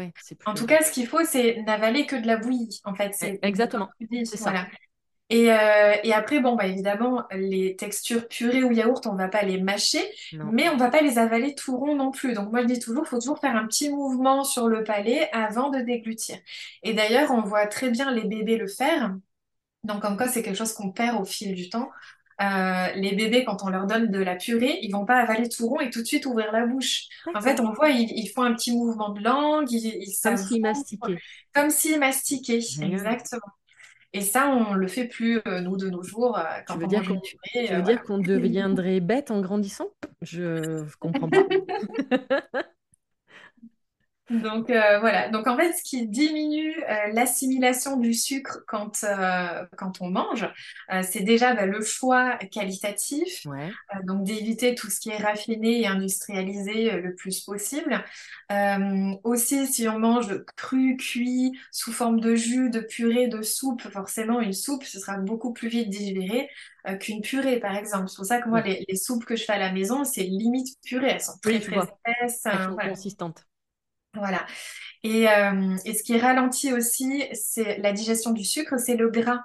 en tout cas, ce qu'il faut, c'est n'avaler que de la bouillie, en fait. C'est Exactement. C'est ça. Euh, et, après, bon, bah, évidemment, les textures purées ou yaourt, on va pas les mâcher, mais on va pas les avaler tout rond non plus. Donc moi, je dis toujours, il faut toujours faire un petit mouvement sur le palais avant de déglutir. Et d'ailleurs, on voit très bien les bébés le faire. Donc comme quoi, c'est quelque chose qu'on perd au fil du temps. Euh, les bébés, quand on leur donne de la purée, ils vont pas avaler tout rond et tout de suite ouvrir la bouche. En fait, on voit, ils, font un petit mouvement de langue, ils, comme s'ils mastiquaient. Comme s'ils mastiquaient, exactement. Et ça, on le fait plus, euh, nous, de nos jours, euh, quand tu veux dire qu'on, Tu veux dire qu'on deviendrait bête en grandissant? Je comprends pas. Donc euh, voilà. Donc en fait, ce qui diminue euh, l'assimilation du sucre quand, euh, quand on mange, c'est déjà bah, le choix qualitatif. donc d'éviter tout ce qui est raffiné et industrialisé le plus possible. aussi, si on mange cru, cuit, sous forme de jus, de purée, de soupe, forcément une soupe, ce sera beaucoup plus vite digéré qu'une purée, par exemple. C'est pour ça que moi, les, soupes que je fais à la maison, c'est limite purée. Elles sont très, très épaisses. consistantes. Voilà. Et, euh, et, ce qui ralentit aussi, c'est la digestion du sucre, c'est le gras.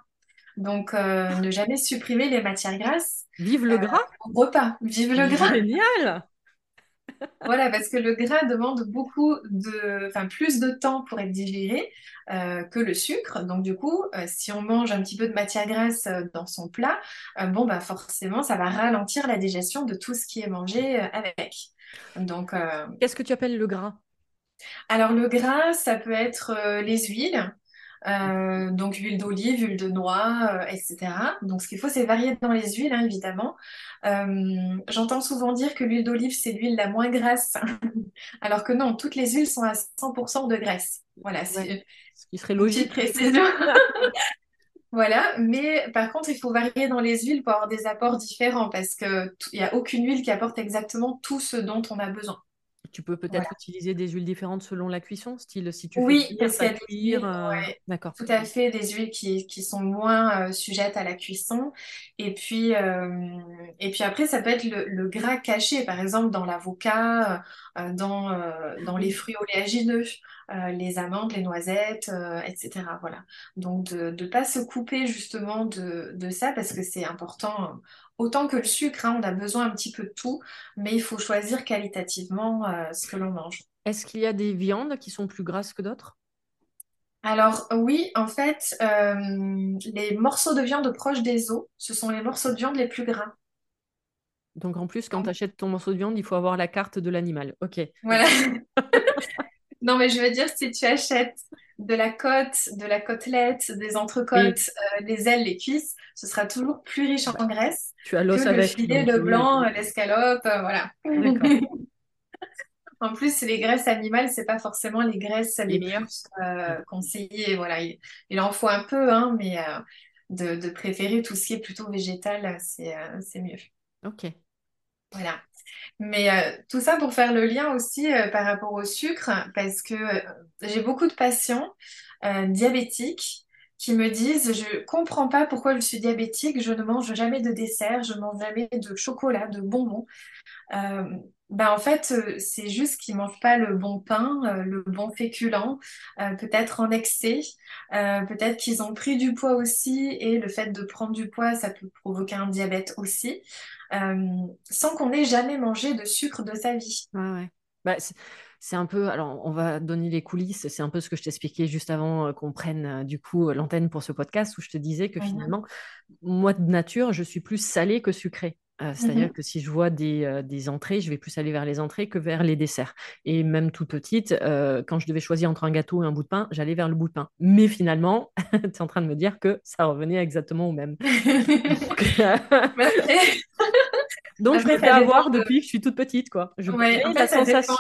Donc, euh, ne jamais supprimer les matières grasses. Vive le euh, gras au repas. Vive le gras. Génial Voilà, parce que le gras demande beaucoup de, enfin, plus de temps pour être digéré que le sucre. Donc, du coup, si on mange un petit peu de matière grasse dans son plat, bon, bah, forcément, ça va ralentir la digestion de tout ce qui est mangé avec. Donc, qu'est-ce que tu appelles le gras? Alors le gras, ça peut être euh, les huiles, euh, donc huile d'olive, huile de noix, euh, etc. Donc ce qu'il faut, c'est varier dans les huiles, hein, évidemment. J'entends souvent dire que l'huile d'olive, c'est l'huile la moins grasse, alors que non, toutes les huiles sont à 100% de graisse. Voilà, c'est ce qui serait logique. précision. Voilà, mais par contre, il faut varier dans les huiles pour avoir des apports différents parce qu'il n'y a aucune huile qui apporte exactement tout ce dont on a besoin. Tu peux peut-être utiliser des huiles différentes selon la cuisson, style si tu oui, fais parce qu'il y a euh, D'accord. Tout à fait, des huiles qui, qui sont moins euh, sujettes à la cuisson. Et puis, euh, et puis après, ça peut être le, gras caché, par exemple dans l'avocat, dans, dans les fruits oléagineux. les amandes, les noisettes, etc. Voilà. Donc de ne pas se couper justement de, de ça parce que c'est important autant que le sucre, hein, on a besoin un petit peu de tout, mais il faut choisir qualitativement euh, ce que l'on mange. Est-ce qu'il y a des viandes qui sont plus grasses que d'autres? Alors oui, en fait, euh, les morceaux de viande proches des os, ce sont les morceaux de viande les plus gras. Donc en plus, quand tu achètes ton morceau de viande, il faut avoir la carte de l'animal. Ok. Voilà. non, mais je veux dire, si tu achètes de la côte, de la côtelette, des entrecôtes, euh, les ailes, les cuisses, ce sera toujours plus riche en graisse tu as l'os avec, le filet, le blanc, l'escalope, euh, voilà. en plus, les graisses animales, c'est pas forcément les graisses les, meilleures euh, conseillées. Voilà, il, en faut un peu, hein, mais de, de, préférer tout ce qui est plutôt végétal, c'est mieux. Ok. Voilà. Mais euh, tout ça pour faire le lien aussi euh, par rapport au sucre, parce que euh, j'ai beaucoup de patients diabétiques qui me disent, je comprends pas pourquoi je suis diabétique, je ne mange jamais de dessert, je ne mange jamais de chocolat, de bonbons. Ben en fait, c'est juste qu'ils mangent pas le bon pain, le bon féculent, peut-être en excès, peut-être qu'ils ont pris du poids aussi, et le fait de prendre du poids, ça peut provoquer un diabète aussi. Euh, sans qu'on ait jamais mangé de sucre de sa vie. Ouais, Bah, c'est un peu, alors on va donner les coulisses, c'est un peu ce que je t'expliquais juste avant euh, qu'on prenne euh, du coup l'antenne pour ce podcast où je te disais que finalement, moi de nature, je suis plus salée que sucrée. C'est-à-dire mhm. que si je vois des, des, entrées, je vais plus aller vers les entrées que vers les desserts. Et même toute petite, quand je devais choisir entre un gâteau et un bout de pain, j'allais vers le bout de pain. Mais finalement, tu es en train de me dire que ça revenait exactement au même. Donc, je préfère avoir depuis que je suis toute petite, quoi. Je ouais, la sensation.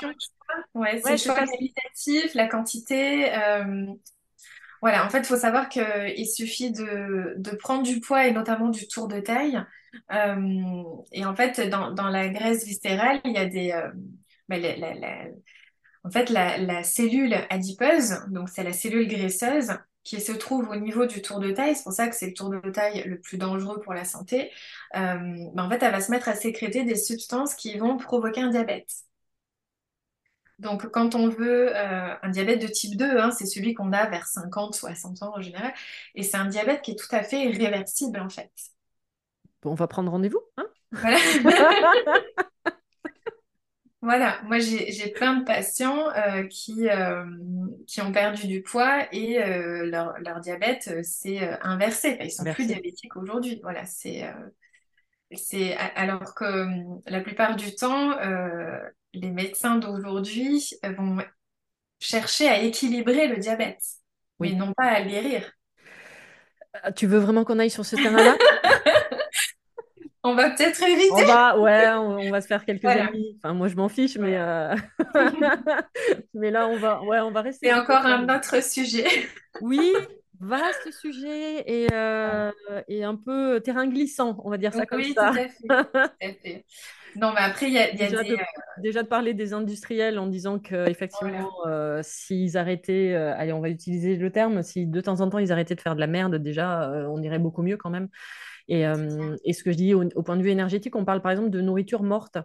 Ouais, c'est le choix qualitatif, la quantité. Voilà, en fait, il faut savoir qu'il suffit de, de, prendre du poids et notamment du tour de taille. Euh, et en fait, dans, la graisse viscérale, il y a des. Euh, ben, la, en fait, la, cellule adipeuse, donc c'est la cellule graisseuse, qui se trouve au niveau du tour de taille, c'est pour ça que c'est le tour de taille le plus dangereux pour la santé, euh, ben en fait, elle va se mettre à sécréter des substances qui vont provoquer un diabète. Donc, quand on veut un diabète de type 2, hein, c'est celui qu'on a vers 50, 60 ans en général, et c'est un diabète qui est tout à fait réversible en fait. On va prendre rendez-vous, hein Voilà. Voilà, moi j'ai plein de patients euh, qui, euh, qui ont perdu du poids et euh, leur, leur, diabète s'est inversé. ils sont plus diabétiques aujourd'hui. Voilà, c'est c'est alors que la plupart du temps, les médecins d'aujourd'hui vont chercher à équilibrer le diabète, mais non pas à le guérir. Tu veux vraiment qu'on aille sur ce terrain-là On va peut-être On éviter. va, ouais, on, on va se faire quelques Voilà, amis. Enfin, moi, je m'en fiche, mais, euh, mais là, on va, ouais, on va rester C'est encore un autre sujet. Oui, vaste sujet et, euh, et un peu terrain glissant, on va dire ça comme Oui, ça. fait. Tout à fait. Non, mais après, il y a, il y a Déjà des... de, euh, déjà de parler des industriels en disant que effectivement, voilà, euh, s'ils arrêtaient, euh, allez, on va utiliser le terme, si de temps en temps ils arrêtaient de faire de la merde, déjà, on irait beaucoup mieux quand même. Et, euh, et ce que je dis au, au point de vue énergétique, on parle par exemple de nourriture morte.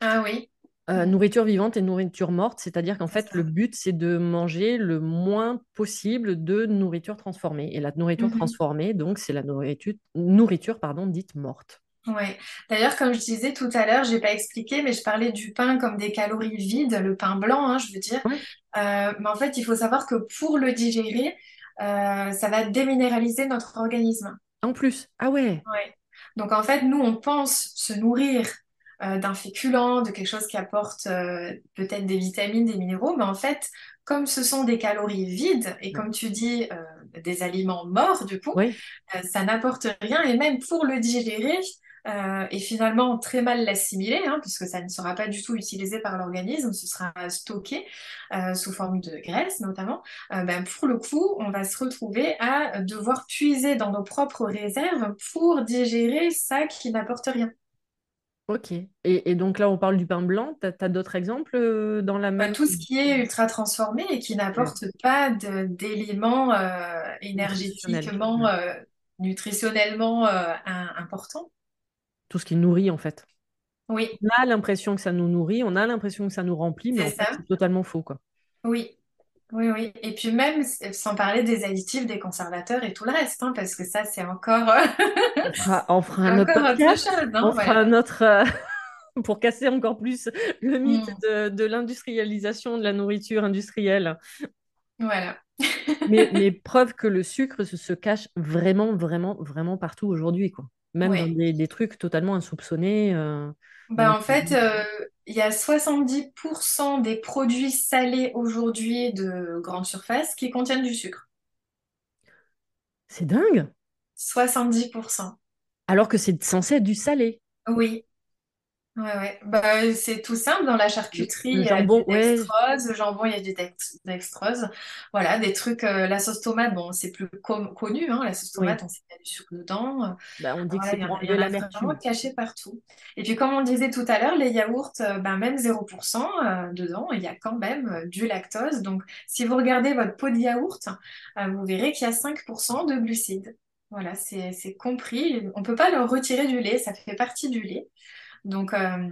Ah oui, Euh, Mm, nourriture vivante et nourriture morte, c'est-à-dire qu'en fait, le but, c'est de manger le moins possible de nourriture transformée. Et la nourriture Mhm. transformée, donc, c'est la nourriture, nourriture pardon, dite morte. Ouais. D'ailleurs, comme je disais tout à l'heure, j'ai pas expliqué, mais je parlais du pain comme des calories vides, le pain blanc, hein, je veux dire. Ouais. Euh, mais en fait, il faut savoir que pour le digérer, euh, ça va déminéraliser notre organisme. En plus, ah ouais, Ouais. Donc en fait, nous, on pense se nourrir euh, d'un féculent, de quelque chose qui apporte euh, peut-être des vitamines, des minéraux, mais en fait, comme ce sont des calories vides, et comme tu dis, euh, des aliments morts, du coup, ça n'apporte rien, et même pour le digérer, euh, et finalement très mal l'assimiler, hein, puisque ça ne sera pas du tout utilisé par l'organisme, ce sera stocké euh, sous forme de graisse notamment, euh, ben, pour le coup, on va se retrouver à devoir puiser dans nos propres réserves pour digérer ça qui n'apporte rien. ok. Et, et donc là, on parle du pain blanc. T'as, t'as d'autres exemples dans la Euh, même... tout ce qui est ultra transformé et qui Ouais, n'apporte pas d'éléments énergétiquement, nutritionnellement importants. Tout ce qui nourrit, en fait. Oui, On a l'impression que ça nous nourrit, on a l'impression que ça nous remplit, mais c'est totalement faux, quoi. Oui. Oui, oui. Et puis même, sans parler des additifs, des conservateurs et tout le reste, hein, parce que ça, c'est encore, On fera, on fera un autre encore autre chose, hein, On fera un autre... euh, pour casser encore plus le mythe Mm, de, de l'industrialisation de la nourriture industrielle. voilà. Mais, mais preuve que le sucre se, se cache vraiment, vraiment, vraiment partout aujourd'hui, quoi. Même dans des, des trucs totalement insoupçonnés. euh, Bah, les en fait, euh, il y a 70% des produits salés aujourd'hui de grande surface qui contiennent du sucre. C'est dingue! 70%. Alors que c'est censé être du salé. Oui. Ouais, ouais. Bah, c'est tout simple. Dans la Le, charcuterie, il le y a du jambon, ouais, dextrose. Le jambon, il y a du dex- dextrose. Voilà, des trucs. euh, la sauce tomate, bon, c'est plus com- connu. Hein, la sauce oui. tomate, on sait qu'il y a du sucre dedans. Euh, Bah, on dit que Voilà, c'est il y en pour a, il y enlever en a vraiment l'amertume. caché partout. Et puis, comme on disait tout à l'heure, les yaourts, euh, ben, même 0%, euh, dedans, il y a quand même euh, du lactose. Donc, si vous regardez votre pot de yaourt, euh, vous verrez qu'il y a 5% de glucides. Voilà, c'est, c'est compris. On peut pas leur retirer du lait, ça fait partie du lait. Donc, euh,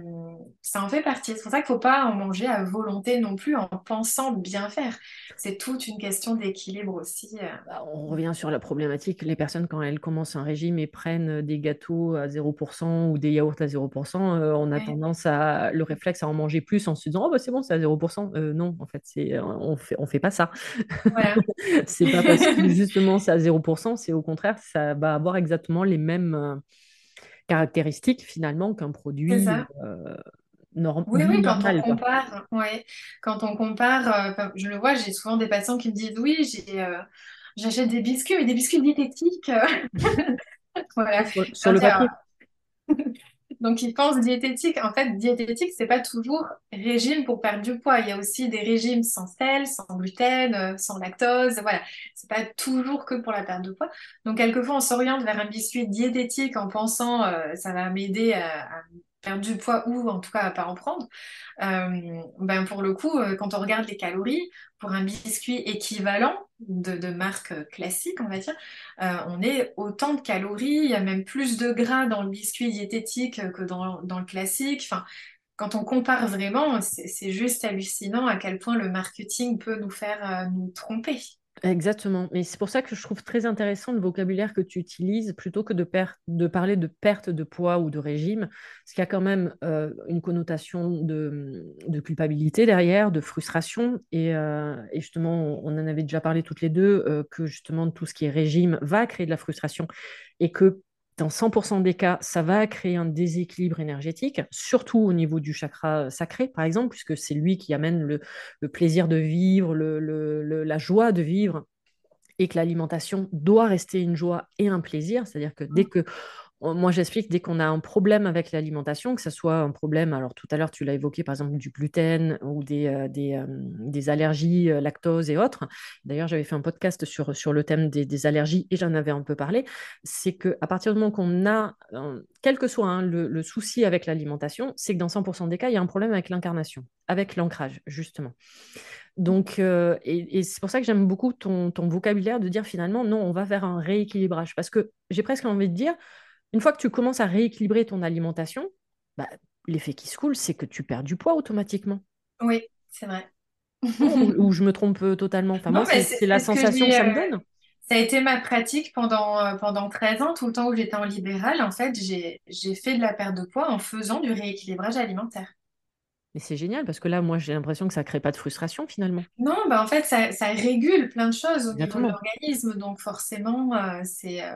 ça en fait partie. C'est pour ça qu'il faut pas en manger à volonté non plus en pensant bien faire. C'est toute une question d'équilibre aussi. euh. Bah, on revient sur la problématique. Les personnes, quand elles commencent un régime et prennent des gâteaux à 0% ou des yaourts à 0%, euh, on a Ouais, tendance à le réflexe à en manger plus en se disant Oh, bah, c'est bon, c'est à 0%. Euh, non, en fait, on fait, on fait pas ça. voilà. C'est pas parce que justement c'est à 0%, c'est au contraire, ça va avoir exactement les mêmes caractéristiques finalement qu'un produit euh, norm- Oui, oui, quand on normal, compare, ouais, quand on compare, euh, je le vois, j'ai souvent des patients qui me disent, oui, euh, j'achète des biscuits, mais des biscuits diététiques, voilà. Sur, le papier. donc ils pensent diététique. En fait, diététique, c'est pas toujours régime pour perdre du poids. Il y a aussi des régimes sans sel, sans gluten, euh, sans lactose. Voilà, c'est pas toujours que pour la perte de poids. Donc quelquefois, on s'oriente vers un biscuit diététique en pensant, euh, ça va m'aider à, à perdre du poids ou en tout cas à pas en prendre. Euh, ben pour le coup, euh, quand on regarde les calories, pour un biscuit équivalent de, marque classique, on va dire, euh, on est autant de calories, il y a même plus de gras dans le biscuit diététique que dans, le classique. Enfin, quand on compare vraiment, c'est juste hallucinant à quel point le marketing peut nous faire nous tromper. Exactement. Mais c'est pour ça que je trouve très intéressant le vocabulaire que tu utilises plutôt que de, parler de perte de poids ou de régime, parce qu'il y a quand même euh, une connotation de, culpabilité derrière, de frustration. Et, euh, et justement, on en avait déjà parlé toutes les deux, euh, que justement tout ce qui est régime va créer de la frustration et que dans 100% des cas, ça va créer un déséquilibre énergétique, surtout au niveau du chakra sacré, par exemple, puisque c'est lui qui amène le, le plaisir de vivre, le, la joie de vivre, et que l'alimentation doit rester une joie et un plaisir. C'est-à-dire que dès que moi, j'explique dès qu'on a un problème avec l'alimentation, que ce soit un problème, alors tout à l'heure, tu l'as évoqué, par exemple, du gluten ou des, euh, euh, des, allergies, euh, lactose et autres. D'ailleurs, j'avais fait un podcast sur, sur le thème des, allergies et j'en avais un peu parlé. C'est qu'à partir du moment qu'on a, quel que soit hein, le, souci avec l'alimentation, c'est que dans 100% des cas, il y a un problème avec l'incarnation, avec l'ancrage, justement. Donc, et, et c'est pour ça que j'aime beaucoup ton, ton vocabulaire de dire finalement, non, on va vers un rééquilibrage. Parce que j'ai presque envie de dire, une fois que tu commences à rééquilibrer ton alimentation, bah, l'effet qui se coule, c'est que tu perds du poids automatiquement. Oui, c'est vrai. ou, je me trompe euh, totalement. Enfin, moi, c'est la sensation que, ça me euh, donne. Ça a été ma pratique pendant, euh, pendant 13 ans, tout le temps où j'étais en libéral. En fait, j'ai fait de la perte de poids en faisant du rééquilibrage alimentaire. Mais c'est génial parce que là, moi, j'ai l'impression que ça ne crée pas de frustration finalement. Non, bah en fait, ça, ça régule plein de choses au niveau de l'organisme. Donc forcément, euh, c'est euh,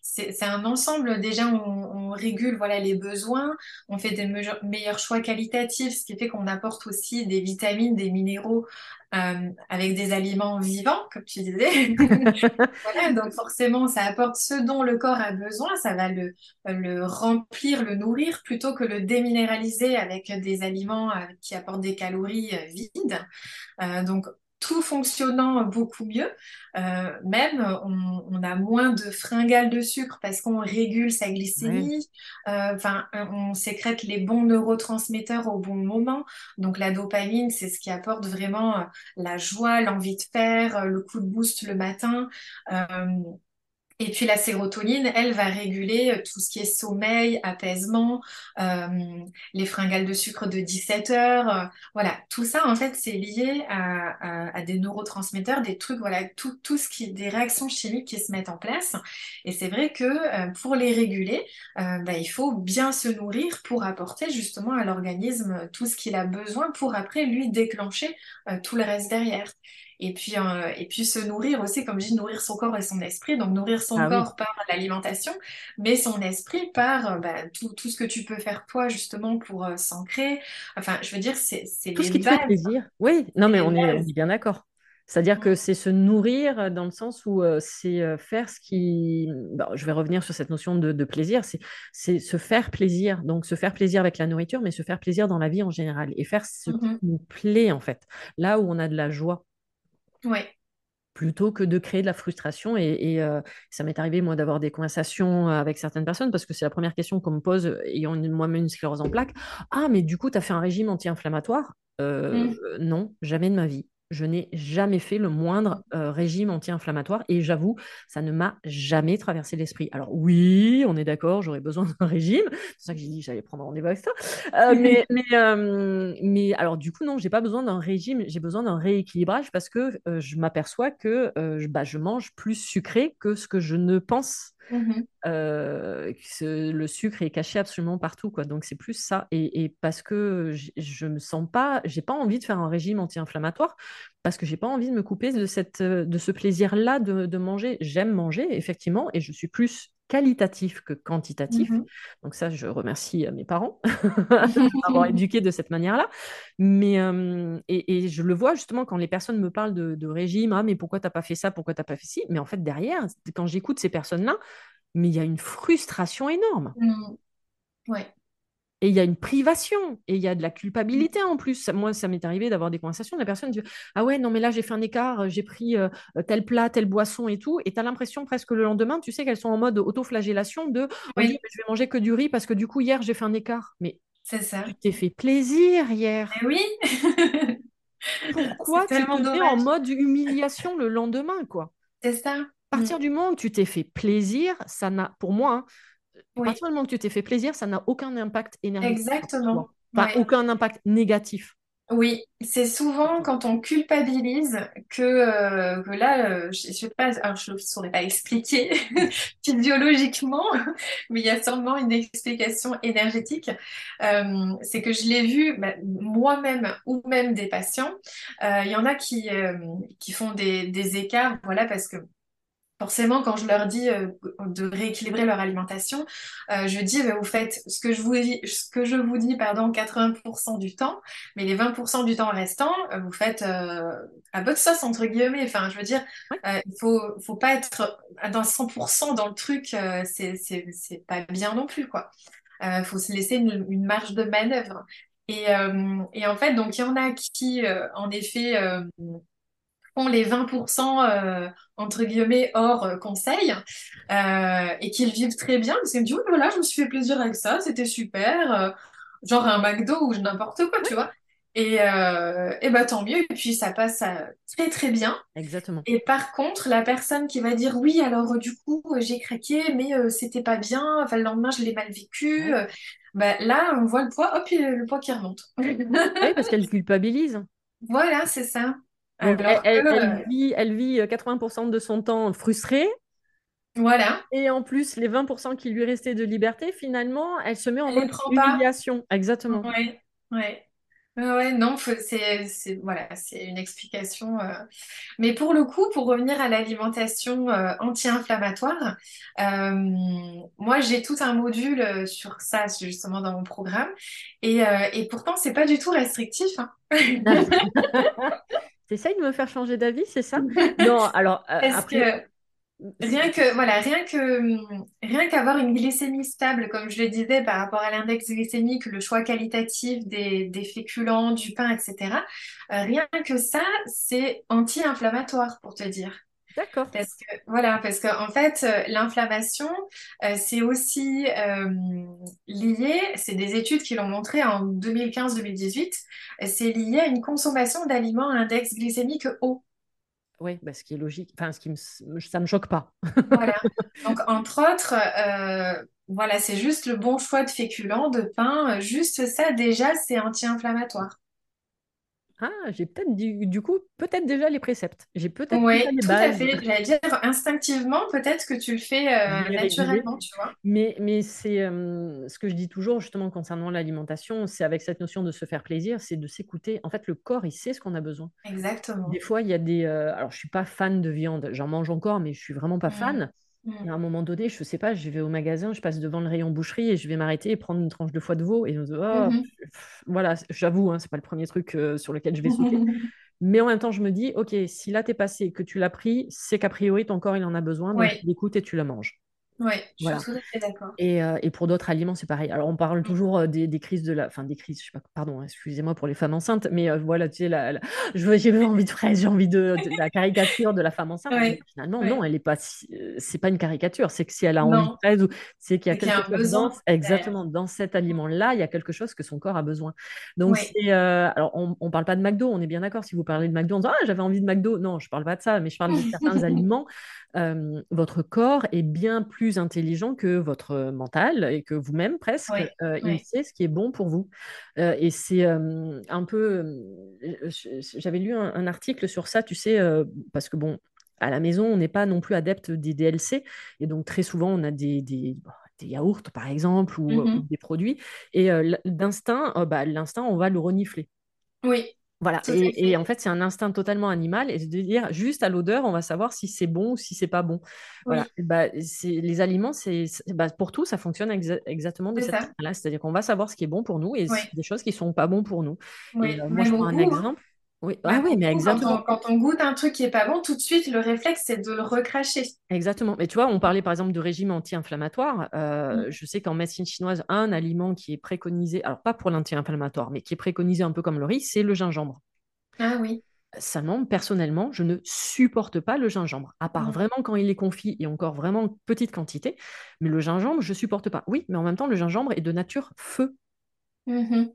c'est un ensemble. Déjà, on, on, régule voilà, les besoins, on fait des meilleurs choix qualitatifs, ce qui fait qu'on apporte aussi des vitamines, des minéraux euh, avec des aliments vivants, comme tu disais. voilà, donc forcément, ça apporte ce dont le corps a besoin, ça va le, le remplir, le nourrir, plutôt que le déminéraliser avec des aliments euh, qui apportent des calories euh, vides. Euh, donc tout fonctionnant beaucoup mieux. Euh, même, on, on, a moins de fringales de sucre parce qu'on régule sa glycémie. Euh, enfin, on sécrète les bons neurotransmetteurs au bon moment. Donc, la dopamine, c'est ce qui apporte vraiment euh, la joie, l'envie de faire, le coup de boost le matin. Et puis la sérotonine, elle va réguler euh, tout ce qui est sommeil, apaisement, euh, les fringales de sucre de 17 heures. Euh, voilà, tout ça en fait c'est lié à, des neurotransmetteurs, des trucs, voilà, tout, tout ce qui, des réactions chimiques qui se mettent en place. Et c'est vrai que pour les réguler, bah, il faut bien se nourrir pour apporter justement à l'organisme tout ce qu'il a besoin pour après lui déclencher tout le reste derrière. Et puis, euh, et puis se nourrir aussi, comme je dis, nourrir son corps et son esprit. Donc nourrir son ah corps par l'alimentation, mais son esprit par euh, bah, tout, tout, ce que tu peux faire toi justement pour euh, s'ancrer. Enfin, je veux dire, c'est Tout ce qui te fait plaisir. Oui, non, mais on est, on est bien d'accord. C'est-à-dire que c'est se nourrir dans le sens où c'est faire ce qui... je vais revenir sur cette notion de, de plaisir, c'est se faire plaisir. Donc se faire plaisir avec la nourriture, mais se faire plaisir dans la vie en général et faire ce qui mmh nous plaît en fait. Là où on a de la joie. Ouais. Plutôt que de créer de la frustration. Et, euh, ça m'est arrivé, moi, d'avoir des conversations avec certaines personnes parce que c'est la première question qu'on me pose ayant moi-même une sclérose en plaques. Ah, mais du coup, tu as fait un régime anti-inflammatoire euh, mmh. Non, jamais de ma vie je n'ai jamais fait le moindre euh, régime anti-inflammatoire et j'avoue, ça ne m'a jamais traversé l'esprit. Alors oui, on est d'accord, j'aurais besoin d'un régime. C'est ça que j'ai dit, j'allais prendre rendez-vous avec ça. Euh, mais, mais, euh, mais, alors du coup, non, j'ai pas besoin d'un régime, j'ai besoin d'un rééquilibrage parce que je m'aperçois que bah, je mange plus sucré que ce que je ne pense Mmh euh, le sucre est caché absolument partout, quoi. Donc c'est plus ça. Et, parce que je me sens pas, j'ai pas envie de faire un régime anti-inflammatoire parce que j'ai pas envie de me couper de cette, de ce plaisir-là de, manger. J'aime manger effectivement, et je suis plus qualitatif que quantitatif. Mmh Donc ça, je remercie mes parents d'avoir éduqué de cette manière-là. Mais et, je le vois justement quand les personnes me parlent de, régime, ah mais pourquoi t'as pas fait ça, pourquoi t'as pas fait ci? Mais en fait derrière, quand j'écoute ces personnes-là, mais il y a une frustration énorme. Mmh. Ouais. Et il y a une privation, et il y a de la culpabilité en plus. Moi, ça m'est arrivé d'avoir des conversations, la personne dit Ah ouais, non, mais là, j'ai fait un écart, j'ai pris euh, tel plat, telle boisson et tout. Et tu as l'impression presque le lendemain, tu sais qu'elles sont en mode autoflagellation de oui. je vais manger que du riz parce que du coup, hier, j'ai fait un écart. Mais c'est ça. Tu t'es fait plaisir hier. Mais oui Pourquoi tu te mets en mode humiliation le lendemain, quoi? C'est ça. À partir mm. du moment où tu t'es fait plaisir, ça n'a, pour moi, hein, à partir du moment que tu t'es fait plaisir, ça n'a aucun impact énergétique. Exactement. Enfin, aucun impact négatif. Oui, c'est souvent quand on culpabilise que, euh, que là, euh, je ne sais pas, je ne saurais pas expliquer physiologiquement, mais il y a sûrement une explication énergétique. Euh, c'est que je l'ai vu bah, moi-même ou même des patients. Il y en a qui, qui font des, des écarts, voilà, parce que forcément, quand je leur dis euh, de rééquilibrer leur alimentation, euh, je dis, bah, vous faites ce que je vous dis, ce que je vous dis, pardon, 80% du temps, mais les 20% du temps restant, euh, vous faites à votre sauce, entre guillemets. Enfin, je veux dire, il faut, faut pas être dans 100% dans le truc, c'est, pas bien non plus, quoi. Il faut se laisser une, une marge de manœuvre. Et, et, en fait, donc, il y en a qui, en effet, font les 20% euh, entre guillemets hors euh, conseil euh, et qu'ils vivent très bien. Parce qu'ils me disent oui voilà je me suis fait plaisir avec ça c'était super euh, genre un McDo ou n'importe quoi tu vois. Et, et bah tant mieux. Et puis ça passe très très bien. Exactement. Et par contre la personne qui va dire oui alors du coup j'ai craqué mais c'était pas bien enfin le lendemain je l'ai mal vécu bah, là on voit le poids hop le poids qui remonte. Oui parce qu'elle culpabilise. Voilà c'est ça elle, vit, elle vit 80% de son temps frustrée. Voilà. Et en plus, les 20% qui lui restaient de liberté, finalement, elle se met en mode humiliation. Exactement. Ouais, ouais. Ouais, non, c'est voilà, c'est une explication. Euh. Mais pour le coup, pour revenir à l'alimentation euh, anti-inflammatoire, euh, moi j'ai tout un module sur ça justement dans mon programme, et, et pourtant c'est pas du tout restrictif. Hein. T'essayes de me faire changer d'avis, c'est ça? Non, alors euh, après... Rien que voilà, rien que rien qu'avoir une glycémie stable, comme je le disais, par rapport à l'index glycémique, le choix qualitatif des, des féculents, du pain, etc. Euh, rien que ça, c'est anti-inflammatoire pour te dire. D'accord. Parce que, voilà, parce qu'en en fait, euh, l'inflammation, euh, c'est aussi euh, lié, c'est des études qui l'ont montré en 2015-2018, c'est lié à une consommation d'aliments à index glycémique haut. Oui, bah, ce qui est logique, enfin, ce qui me, ça ne me choque pas. voilà. Donc, entre autres, voilà, c'est juste le bon choix de féculents, de pain, juste ça, déjà, c'est anti-inflammatoire. Ah, j'ai peut-être du, coup peut-être déjà les préceptes. J'ai peut-être Oui, tout à fait. J'allais dire instinctivement, peut-être que tu le fais euh, naturellement, tu vois. Mais, mais c'est euh, ce que je dis toujours justement concernant l'alimentation, c'est avec cette notion de se faire plaisir, c'est de s'écouter. En fait, le corps, il sait ce qu'on a besoin. Exactement. Des fois, il y a des. Euh, alors, je suis pas fan de viande. J'en mange encore, mais je suis vraiment pas mmh. fan. Mm. à un moment donné, je sais pas, je vais au magasin, je passe devant le rayon boucherie et je vais m'arrêter et prendre une tranche de foie de veau. Et oh, mm-hmm. voilà, j'avoue, hein, c'est pas le premier truc euh, sur lequel je vais sauter. Mais en même temps, je me dis, ok, si là t'es passé, que tu l'as pris, c'est qu'a priori ton corps il en a besoin, donc tu l'écoutes et tu le manges. Oui, je suis tout à fait d'accord. Et, euh, et, pour d'autres aliments, c'est pareil. Alors, on parle mmh. toujours euh, des, des, crises de la. Enfin, des crises, je sais pas, pardon, excusez-moi pour les femmes enceintes, mais euh, voilà, tu sais, la, j'ai envie de fraise, j'ai envie de, la caricature de la femme enceinte. finalement, non, elle est pas. C'est pas une caricature, c'est que si elle a envie de fraise, c'est qu'il y a quelque chose dans, exactement, dans cet aliment-là, il y a quelque chose que son corps a besoin. Donc, c'est. alors, on, on parle pas de McDo, on est bien d'accord. Si vous parlez de McDo, on dit Ah, j'avais envie de McDo. Non, je parle pas de ça, mais je parle de certains aliments votre corps est bien plus intelligent que votre mental et que vous-même presque. Euh, il sait ce qui est bon pour vous. Euh, et c'est un peu... J'avais lu un, article sur ça, tu sais, parce que bon, à la maison, on n'est pas non plus adepte des DLC. Et donc, très souvent, on a des, des, des yaourts, par exemple, ou, mmh des produits. Et d'instinct, bah, l'instinct, on va le renifler. Oui. Voilà, et, en fait, c'est un instinct totalement animal, et de dire juste à l'odeur, on va savoir si c'est bon ou si c'est pas bon. Voilà, bah, les aliments, c'est bah, pour tout, ça fonctionne exactement de cette manière-là, c'est-à-dire qu'on va savoir ce qui est bon pour nous et des choses qui sont pas bons pour nous. Et, euh, moi, je prends un hein. Oui, ah oui, mais exactement. Quand on, goûte un truc qui est pas bon, tout de suite, le réflexe, c'est de le recracher. Exactement. Mais tu vois, on parlait par exemple de régime anti-inflammatoire. Euh, mm. Je sais qu'en médecine chinoise, un aliment qui est préconisé, alors pas pour l'anti-inflammatoire, mais qui est préconisé un peu comme le riz, c'est le gingembre. Ah oui. Seulement, personnellement, je ne supporte pas le gingembre, à part mm. vraiment quand il est confit et encore vraiment petite quantité. Mais le gingembre, je supporte pas. Oui, mais en même temps, le gingembre est de nature feu. Mm-hmm.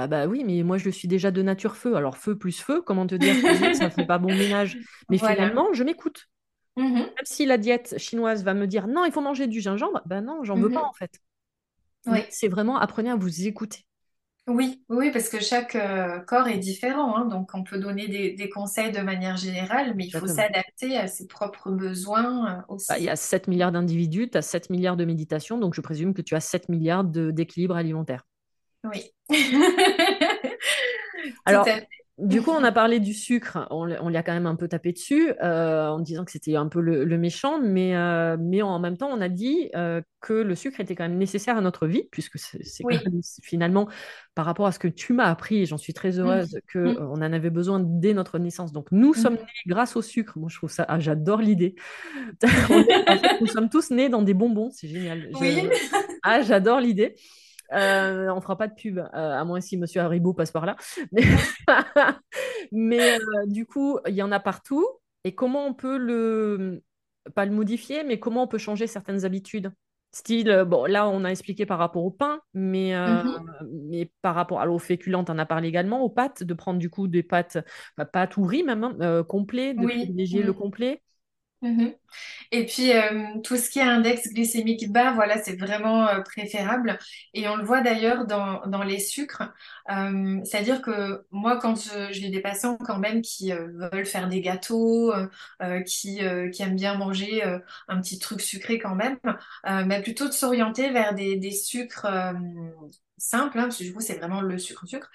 Ah bah oui, mais moi je suis déjà de nature feu. Alors feu plus feu, comment te dire que ça ne fait pas bon ménage Mais finalement, je m'écoute. Mmh Même si la diète chinoise va me dire non, il faut manger du gingembre, ben non, j'en veux pas mmh en fait. C'est vraiment apprenez à vous écouter. Oui, oui, parce que chaque euh, corps est différent, hein. donc on peut donner des, conseils de manière générale, mais il faut s'adapter à ses propres besoins euh, aussi. Bah, il y a 7 milliards d'individus, tu as 7 milliards de méditation, donc je présume que tu as 7 milliards d'équilibre alimentaire. Oui. Alors, du coup, on a parlé du sucre, on, on lui a quand même un peu tapé dessus euh, en disant que c'était un peu le, le méchant, mais, euh, mais en même temps, on a dit euh, que le sucre était quand même nécessaire à notre vie, puisque c'est Oui. finalement par rapport à ce que tu m'as appris, et j'en suis très Mhm. heureuse, qu'on Mhm. en avait besoin dès notre naissance. Donc, nous sommes nés grâce au sucre. Moi, je trouve ça, ah, j'adore l'idée. Nous sommes tous nés dans des bonbons, c'est génial. Oui. Ah, j'adore l'idée. Euh, on fera pas de pub, euh, à moins si Monsieur Haribo passe par là. Mais, euh, du coup, il y en a partout. Et comment on peut le, pas le modifier, mais comment on peut changer certaines habitudes? Style, euh, bon, là, on a expliqué par rapport au pain, mais, euh, Mhm. mais par rapport à, aux féculents, on en a parlé également, aux pâtes, de prendre du coup des pâtes, enfin, pâtes ou riz même, hein, euh, complet, de Oui. privilégier le Mhm. complet. Mhm. Et puis, euh, tout ce qui est index glycémique bas, voilà, c'est vraiment euh, préférable. Et on le voit d'ailleurs dans, dans les sucres. Euh, c'est-à-dire que moi, quand j'ai des patients quand même qui veulent faire des gâteaux, qui, qui aiment bien manger un petit truc sucré quand même, mais plutôt de s'orienter vers des, des sucres simples, hein, parce que du coup, c'est vraiment le sucre-sucre,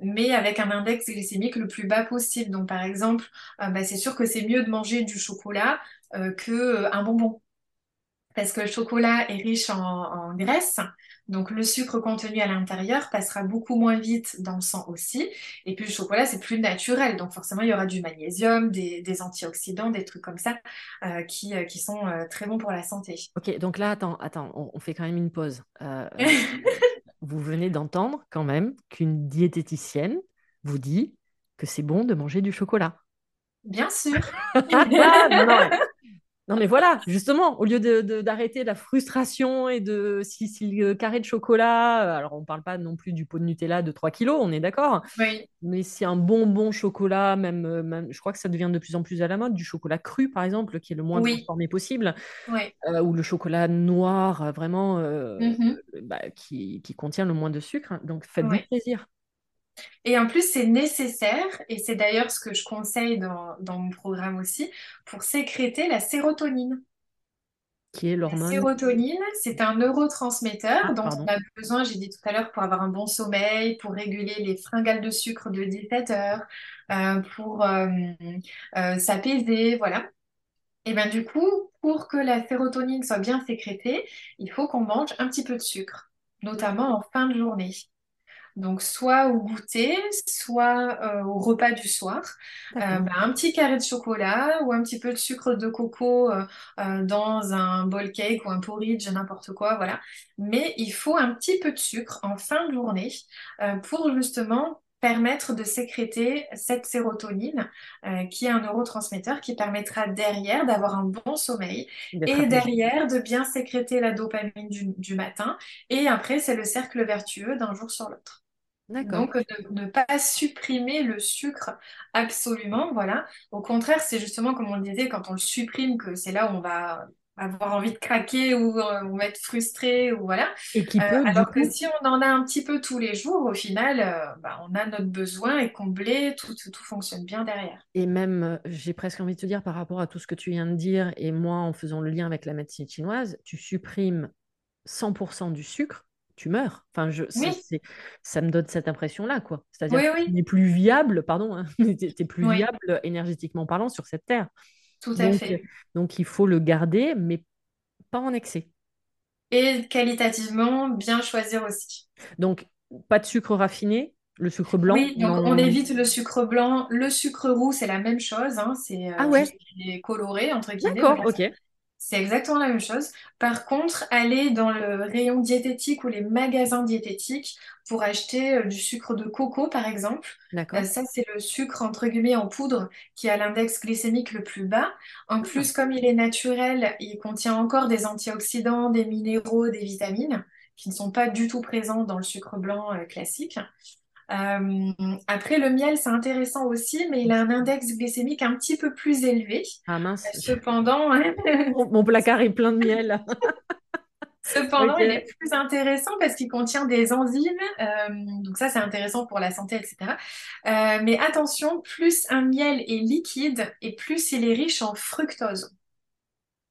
mais avec un index glycémique le plus bas possible. Donc, par exemple, bah, c'est sûr que c'est mieux de manger du chocolat euh, que euh, un bonbon. Parce que le chocolat est riche en, en graisse, donc le sucre contenu à l'intérieur passera beaucoup moins vite dans le sang aussi. Et puis le chocolat, c'est plus naturel, donc forcément il y aura du magnésium, des, des antioxydants, des trucs comme ça euh, qui, euh, qui sont euh, très bons pour la santé. Ok, donc là, attends, attends, on, on fait quand même une pause. Euh, vous venez d'entendre quand même qu'une diététicienne vous dit que c'est bon de manger du chocolat. Bien sûr. Ah, non, non, mais, voilà, justement, au lieu de, de- d'arrêter la frustration et de si, si le carré de chocolat, euh, alors on ne parle pas non plus du pot de Nutella de 3 kilos, on est d'accord, Oui, mais si un bonbon chocolat, même, euh, même, je crois que ça devient de plus en plus à la mode, du chocolat cru par exemple, qui est le moins oui, transformé possible, oui. euh, ou le chocolat noir, vraiment, euh, Mhm. bah, qui, qui contient le moins de sucre. hein. Donc faites-vous plaisir. Et en plus, c'est nécessaire, et c'est d'ailleurs ce que je conseille dans, dans mon programme aussi, pour sécréter la sérotonine. Qui est La l'hormone. sérotonine, c'est un neurotransmetteur Ah, dont on a besoin, j'ai dit tout à l'heure, pour avoir un bon sommeil, pour réguler les fringales de sucre de 17 heures, euh, pour euh, euh, s'apaiser, voilà. Et bien du coup, pour que la sérotonine soit bien sécrétée, il faut qu'on mange un petit peu de sucre, notamment en fin de journée. Donc, soit au goûter, soit euh, au repas du soir. Euh, bah, un petit carré de chocolat ou un petit peu de sucre de coco euh, dans un bowl cake ou un porridge, n'importe quoi, voilà. Mais il faut un petit peu de sucre en fin de journée pour justement permettre de sécréter cette sérotonine euh, qui est un neurotransmetteur qui permettra derrière d'avoir un bon sommeil et derrière de bien sécréter la dopamine du, du matin. Et après, c'est le cercle vertueux d'un jour sur l'autre. Donc, ne, ne pas supprimer le sucre absolument, voilà. Au contraire, c'est justement comme on le disait, quand on le supprime, que c'est là où on va avoir envie de craquer ou, euh, ou être frustré, ou voilà. Et qui Euh, peut, alors que si on en a un petit peu tous les jours, au final, euh, bah, on a notre besoin est comblé, tout, tout, tout fonctionne bien derrière. et même, euh, j'ai presque envie de te dire par rapport à tout ce que tu viens de dire, et moi, en faisant le lien avec la médecine chinoise, tu supprimes 100% du sucre, tu meurs. Enfin, je, Oui, ça me donne cette impression-là, quoi. C'est-à-dire oui, que tu oui, n'es plus viable, pardon, hein, t'es, t'es plus oui, viable énergétiquement parlant sur cette terre. tout à Donc, fait. donc, il faut le garder, mais pas en excès. Et qualitativement, bien choisir aussi. Donc, pas de sucre raffiné, le sucre blanc, Oui, donc on évite le sucre blanc. Le sucre roux, c'est la même chose, hein, c'est Ah euh, juste ouais, coloré, entre guillemets. d'accord, ok. C'est exactement la même chose. Par contre, aller dans le rayon diététique ou les magasins diététiques pour acheter euh, du sucre de coco, par exemple. Euh, D'accord. ça, c'est le sucre, entre guillemets, en poudre qui a l'index glycémique le plus bas. En plus, comme il est naturel, il contient encore des antioxydants, des minéraux, des vitamines qui ne sont pas du tout présents dans le sucre blanc euh, classique. Euh, après, le miel, c'est intéressant aussi, mais il a un index glycémique un petit peu plus élevé. ah Euh, mince, Cependant, mon, mon placard est plein de miel. cependant, il est plus intéressant parce qu'il contient des enzymes. euh, donc ça, c'est intéressant pour la santé, etc. Euh, mais attention, plus un miel est liquide et plus il est riche en fructose.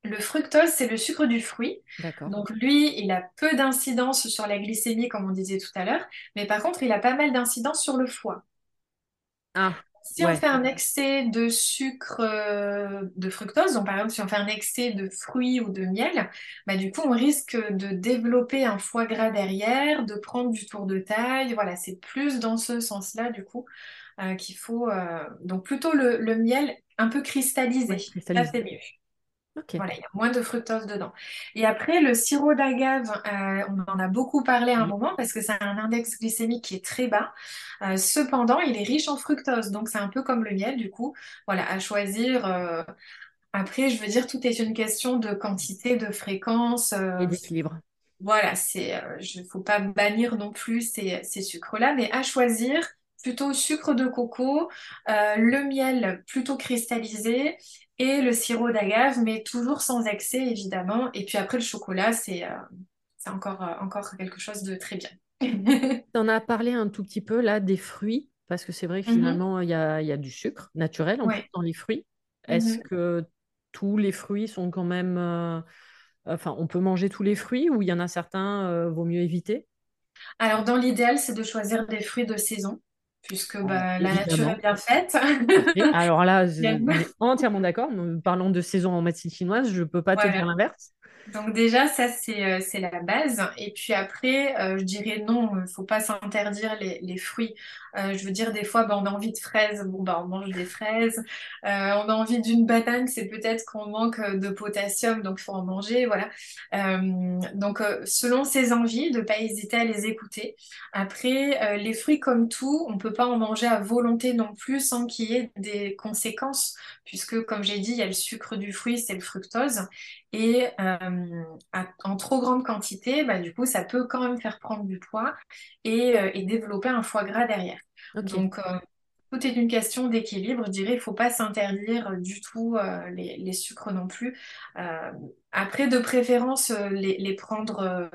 Le fructose, c'est le sucre du fruit. Donc lui, il a peu d'incidence sur la glycémie, comme on disait tout à l'heure, mais par contre, il a pas mal d'incidence sur le foie. Ah, Si on fait un excès de sucre, euh, de fructose, donc par exemple si on fait un excès de fruits ou de miel, bah, du coup on risque de développer un foie gras derrière, de prendre du tour de taille. Voilà, c'est plus dans ce sens-là du coup euh, qu'il faut. euh, Donc plutôt le, le miel un peu cristallisé. Ouais, Ça cristallise. c'est mieux. Voilà, il y a moins de fructose dedans. Et après, le sirop d'agave, euh, on en a beaucoup parlé à un moment parce que a un index glycémique qui est très bas. Euh, cependant, il est riche en fructose, donc c'est un peu comme le miel, du coup. Voilà, à choisir. euh, Après, je veux dire, tout est une question de quantité, de fréquence. Et d'équilibre. voilà, c'est, je faut pas bannir non plus ces, ces sucres-là, mais à choisir plutôt sucre de coco, le miel plutôt cristallisé et le sirop d'agave, mais toujours sans excès évidemment. Et puis après le chocolat, c'est euh, encore, euh, encore quelque chose de très bien. Tu en as parlé un tout petit peu là des fruits, parce que c'est vrai que Mhm. finalement, il y a, y a du sucre naturel en plus Ouais. dans les fruits. Est-ce Mhm. que tous les fruits sont quand même... euh, Enfin, on peut manger tous les fruits ou il y en a certains, vaut mieux éviter? Alors dans l'idéal, c'est de choisir des fruits de saison, puisque Ah, bah, la nature est bien faite. Alors là, je- est entièrement d'accord. Parlons de saison en médecine chinoise, je ne peux pas te dire l'inverse. Donc déjà, ça, c'est euh, c'est la base. Et puis après, euh, je dirais non, il faut pas s'interdire les, les fruits. Euh, je veux dire, des fois, bah, on a envie de fraises, bon, bah, on mange des fraises. Euh, on a envie d'une banane, c'est peut-être qu'on manque euh, de potassium, donc il faut en manger, voilà. Donc, selon ses envies, de pas hésiter à les écouter. Après, les fruits, comme tout, on peut pas en manger à volonté non plus sans qu'il y ait des conséquences, puisque, comme j'ai dit, il y a le sucre du fruit, c'est le fructose. Et en trop grande quantité, bah, du coup, ça peut quand même faire prendre du poids et, et développer un foie gras derrière. Donc, euh, tout est une question d'équilibre. Je dirais, il ne faut pas s'interdire du tout euh, les, les sucres non plus. Après, de préférence, euh, les, les prendre, euh,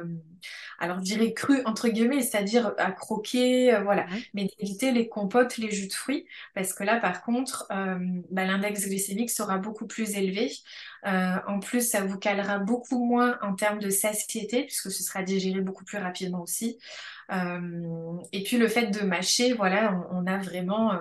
alors je dirais crus, entre guillemets, c'est-à-dire à croquer, euh, voilà. Ouais. Mais d'éviter les compotes, les jus de fruits, parce que là, par contre, euh, bah, l'index glycémique sera beaucoup plus élevé. Euh, en plus, ça vous calera beaucoup moins en termes de satiété, puisque ce sera digéré beaucoup plus rapidement aussi. Euh, et puis le fait de mâcher, voilà, on, on a vraiment euh,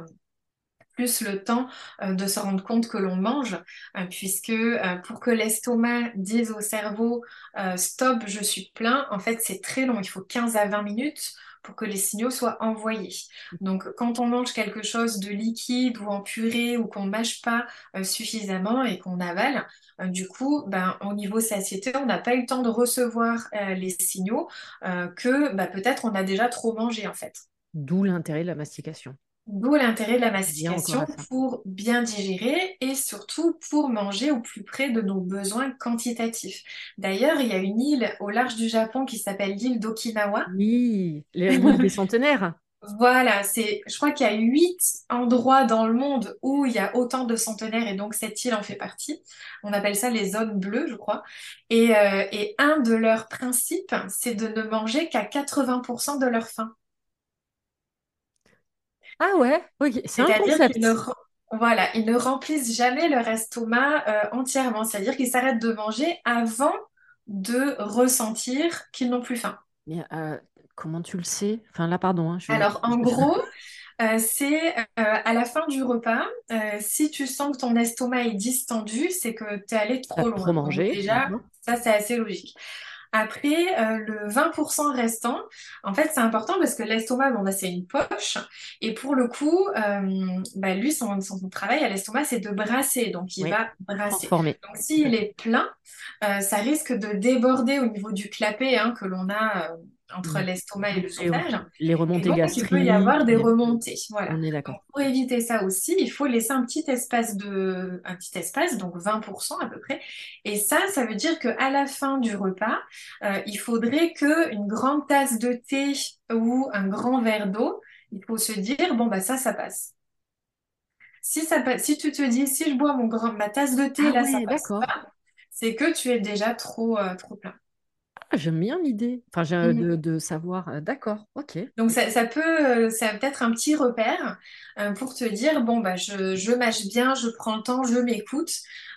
plus le temps euh, de se rendre compte que l'on mange, euh, puisque euh, pour que l'estomac dise au cerveau euh, stop, je suis plein, en fait c'est très long, il faut 15 à 20 minutes pour que les signaux soient envoyés. Donc quand on mange quelque chose de liquide ou en purée ou qu'on mâche pas suffisamment et qu'on avale, du coup, ben, au niveau satiété, on n'a pas eu le temps de recevoir les signaux que bah, peut-être on a déjà trop mangé en fait. D'où l'intérêt de la mastication. D'où l'intérêt de la mastication pour bien digérer et surtout pour manger au plus près de nos besoins quantitatifs. D'ailleurs, il y a une île au large du Japon qui s'appelle l'île d'Okinawa. Oui, les- l'île des centenaires. Voilà, c'est, je crois qu'il y a huit endroits dans le monde où il y a autant de centenaires et donc cette île en fait partie. On appelle ça les zones bleues, je crois. Et, euh, et un de leurs principes, c'est de ne manger qu'à 80% de leur faim. Ah ouais, ok, c'est un C'est-à-dire qu'ils ne, concept. re- voilà, ils ne remplissent jamais leur estomac euh, entièrement. C'est-à-dire qu'ils s'arrêtent de manger avant de ressentir qu'ils n'ont plus faim. Mais euh, comment tu le sais? Enfin là, pardon, hein, je... Alors, en gros, euh, c'est euh, à la fin du repas, euh, si tu sens que ton estomac est distendu, c'est que tu es allé T'as trop trop loin. Donc mangé, déjà, ça, c'est assez logique. Après, euh, le 20% restant, en fait, c'est important parce que l'estomac, bon, bah, c'est une poche. Et pour le coup, euh, bah, lui, son, son travail à l'estomac, c'est de brasser. Donc, il Oui, va brasser. transformé. Donc, s'il est plein, euh, ça risque de déborder au niveau du clapet hein, que l'on a euh, entre l'estomac et les, l'œsophage. les remontées donc, il peut y gastriques. avoir des remontées. Voilà. On est d'accord. pour éviter ça aussi, il faut laisser un petit espace de, un petit espace, donc 20% à peu près. Et ça, ça veut dire qu'à la fin du repas, euh, il faudrait que une grande tasse de thé ou un grand verre d'eau, il faut se dire, bon, bah, ça, ça passe. Si ça passe, si tu te dis, si je bois mon grand, ma tasse de thé, Ah là, ça passe pas, c'est que tu es déjà trop, euh, trop plein. Ah, j'aime bien l'idée. Enfin, j'ai- de, de savoir. euh, D'accord, ok. Donc ça, ça peut, euh, ça peut être un petit repère euh, pour te dire, bon, bah, je, je mâche bien, je prends le temps, je m'écoute,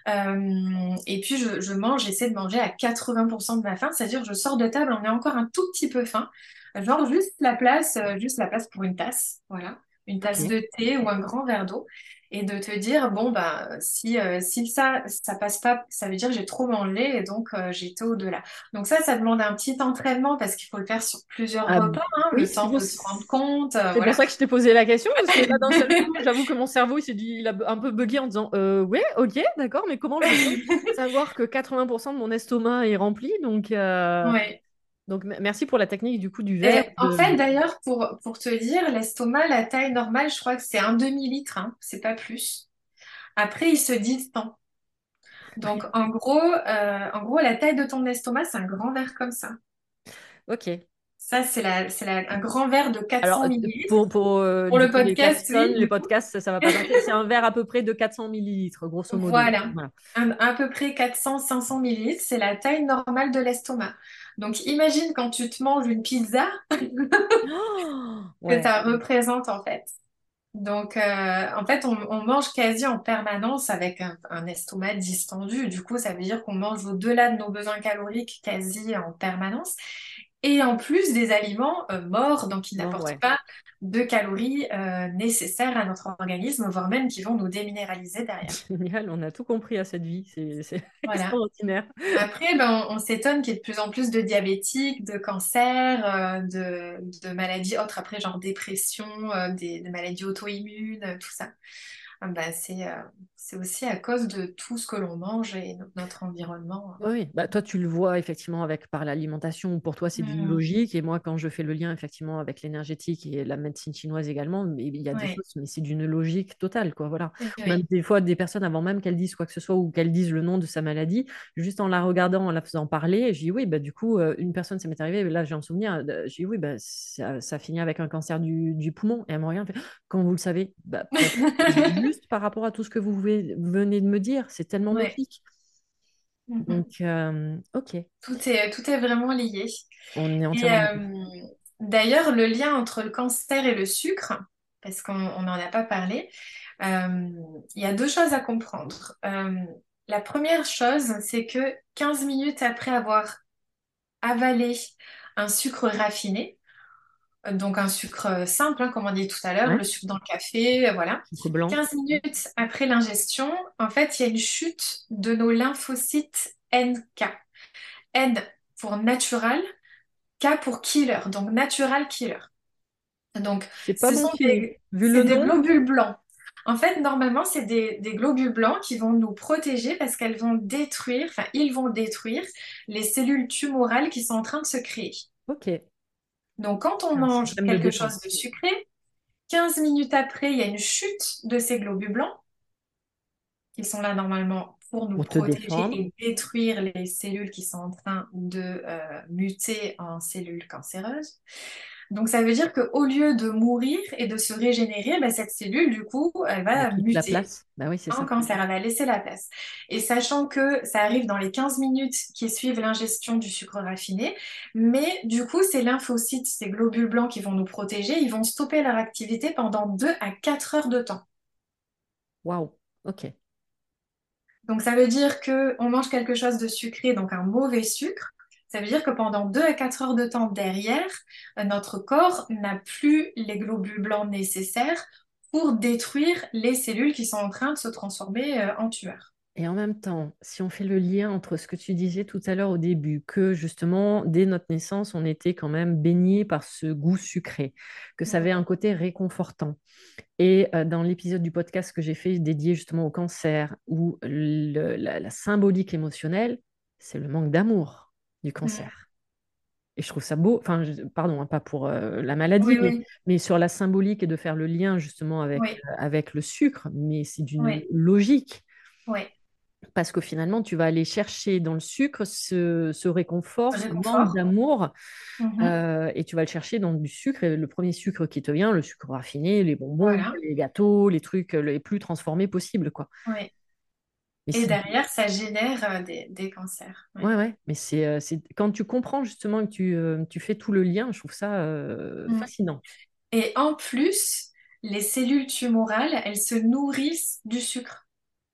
euh, et puis je, je mange, j'essaie de manger à 80% de ma faim, c'est-à-dire je sors de table, on est encore un tout petit peu faim, genre juste la place, euh, juste la place pour une tasse, voilà. une tasse de thé ou un grand verre d'eau et de te dire, bon, bah, si, euh, si ça, ça passe pas, ça veut dire que j'ai trop mangé et donc euh, j'étais au-delà. Donc ça, ça demande un petit entraînement parce qu'il faut le faire sur plusieurs Ah, repas, hein, oui, le temps de se rendre compte, euh, c'est pour ça que je t'ai posé la question, parce que là, d'un seul coup, j'avoue que mon cerveau, il s'est dit, il a un peu bugué en disant, euh, ouais, ok, d'accord, mais comment je peux savoir que 80% de mon estomac est rempli? Donc, Ouais. Donc merci pour la technique du coup du verre. Et en fait, d'ailleurs, pour, pour te dire, l'estomac, la taille normale, je crois que c'est un demi-litre, hein, c'est pas plus. Après, il se distend. Donc, en gros, euh, en gros, la taille de ton estomac, c'est un grand verre comme ça. Ok. Ça, c'est la, c'est la- un grand verre de Alors, 400 euh, millilitres. pour, pour euh, Pour le podcast, oui, podcasts, ça, va pas. C'est un verre à peu près de 400 millilitres, grosso modo. Voilà. Voilà. Un- à peu près 400-500 millilitres, c'est la taille normale de l'estomac. Donc, imagine quand tu te manges une pizza, Oh, que ouais. ça représente en fait. Donc, euh, en fait, on, on mange quasi en permanence avec un, un estomac distendu. Du coup, ça veut dire qu'on mange au-delà de nos besoins caloriques quasi en permanence. Et en plus des aliments euh, morts, donc qui n'apportent ouais. pas de calories euh, nécessaires à notre organisme, voire même qui vont nous déminéraliser derrière. Génial, on a tout compris à cette vie. C'est Voilà. extraordinaire. Après, ben, on, on s'étonne qu'il y ait de plus en plus de diabétiques, de cancers, euh, de, de maladies autres, après, genre dépression, des, maladies auto-immunes, tout ça. Ah ben, c'est c'est aussi à cause de tout ce que l'on mange et no- notre environnement. Oui, bah, toi, tu le vois effectivement avec par l'alimentation. Pour toi, c'est d'une Hmm. logique. Et moi, quand je fais le lien effectivement avec l'énergétique et la médecine chinoise également, mais il y a des choses, mais c'est d'une logique totale, quoi. Voilà. Oui, Même des fois, des personnes, avant même qu'elles disent quoi que ce soit ou qu'elles disent le nom de sa maladie, juste en la regardant, en la faisant parler, je dis oui, bah, du coup, euh, une personne, ça m'est arrivé, là, j'ai un souvenir, euh, je dis oui, bah, ça, ça finit avec un cancer du, du poumon. Et elle me regarde, quand vous le savez, bah, juste par rapport à tout ce que vous venez venez de me dire, c'est tellement Ouais. logique. Mhm. Donc, euh, ok, Tout est, tout est vraiment lié. on est entièrement euh, d'ailleurs, le lien entre le cancer et le sucre, parce qu'on on n'en a pas parlé, euh, il y a deux choses à comprendre. Euh, la première chose, c'est que 15 minutes après avoir avalé un sucre raffiné, donc un sucre simple, hein, comme on dit tout à l'heure, Ouais, le sucre dans le café, euh, voilà. blanc. 15 minutes après l'ingestion, en fait, il y a une chute de nos lymphocytes NK. N pour natural, K pour killer, donc natural killer. Donc, C'est pas ce bon sont des, Vu le c'est des nom, globules blancs. En fait, normalement, c'est des, des globules blancs qui vont nous protéger parce qu'elles vont détruire, enfin, ils vont détruire les cellules tumorales qui sont en train de se créer. ok. Donc, quand on mange quelque chose de sucré, 15 minutes après, il y a une chute de ces globules blancs qui sont là normalement pour nous Pour protéger et détruire les cellules qui sont en train de euh, muter en cellules cancéreuses. Donc ça veut dire qu'au lieu de mourir et de se régénérer, ben, cette cellule, du coup, elle va la muter place. Bah oui, c'est en ça. cancer, elle va laisser la place. Et sachant que ça arrive dans les 15 minutes qui suivent l'ingestion du sucre raffiné, mais du coup, ces lymphocytes, ces globules blancs qui vont nous protéger, ils vont stopper leur activité pendant 2 à 4 heures de temps. Waouh. Ok. Donc ça veut dire que on mange quelque chose de sucré, donc un mauvais sucre. Ça veut dire que pendant 2 à 4 heures de temps derrière, euh, notre corps n'a plus les globules blancs nécessaires pour détruire les cellules qui sont en train de se transformer euh, en tueurs. Et en même temps, si on fait le lien entre ce que tu disais tout à l'heure au début, que justement, dès notre naissance, on était quand même baigné par ce goût sucré, que ça avait un côté réconfortant. Et euh, dans l'épisode du podcast que j'ai fait dédié justement au cancer, où le- la, la symbolique émotionnelle, c'est le manque d'amour du cancer. Et je trouve ça beau, enfin, je- pardon, hein, pas pour euh, la maladie, Oui, mais, oui, mais sur la symbolique et de faire le lien justement avec, oui, euh, avec le sucre, mais c'est d'une logique. oui. Parce que finalement, tu vas aller chercher dans le sucre ce, ce réconfort, ce manque d'amour, Mhm. euh, et tu vas le chercher dans du sucre. Et le premier sucre qui te vient, le sucre raffiné, les bonbons, Voilà. les gâteaux, les trucs les plus transformés possibles, quoi. Mais Et derrière, ça génère euh, des, des cancers. Oui. ouais, ouais, mais c'est, euh, c'est quand tu comprends justement que tu, euh, tu fais tout le lien, je trouve ça euh, Mm. fascinant. Et en plus, les cellules tumorales, elles se nourrissent du sucre.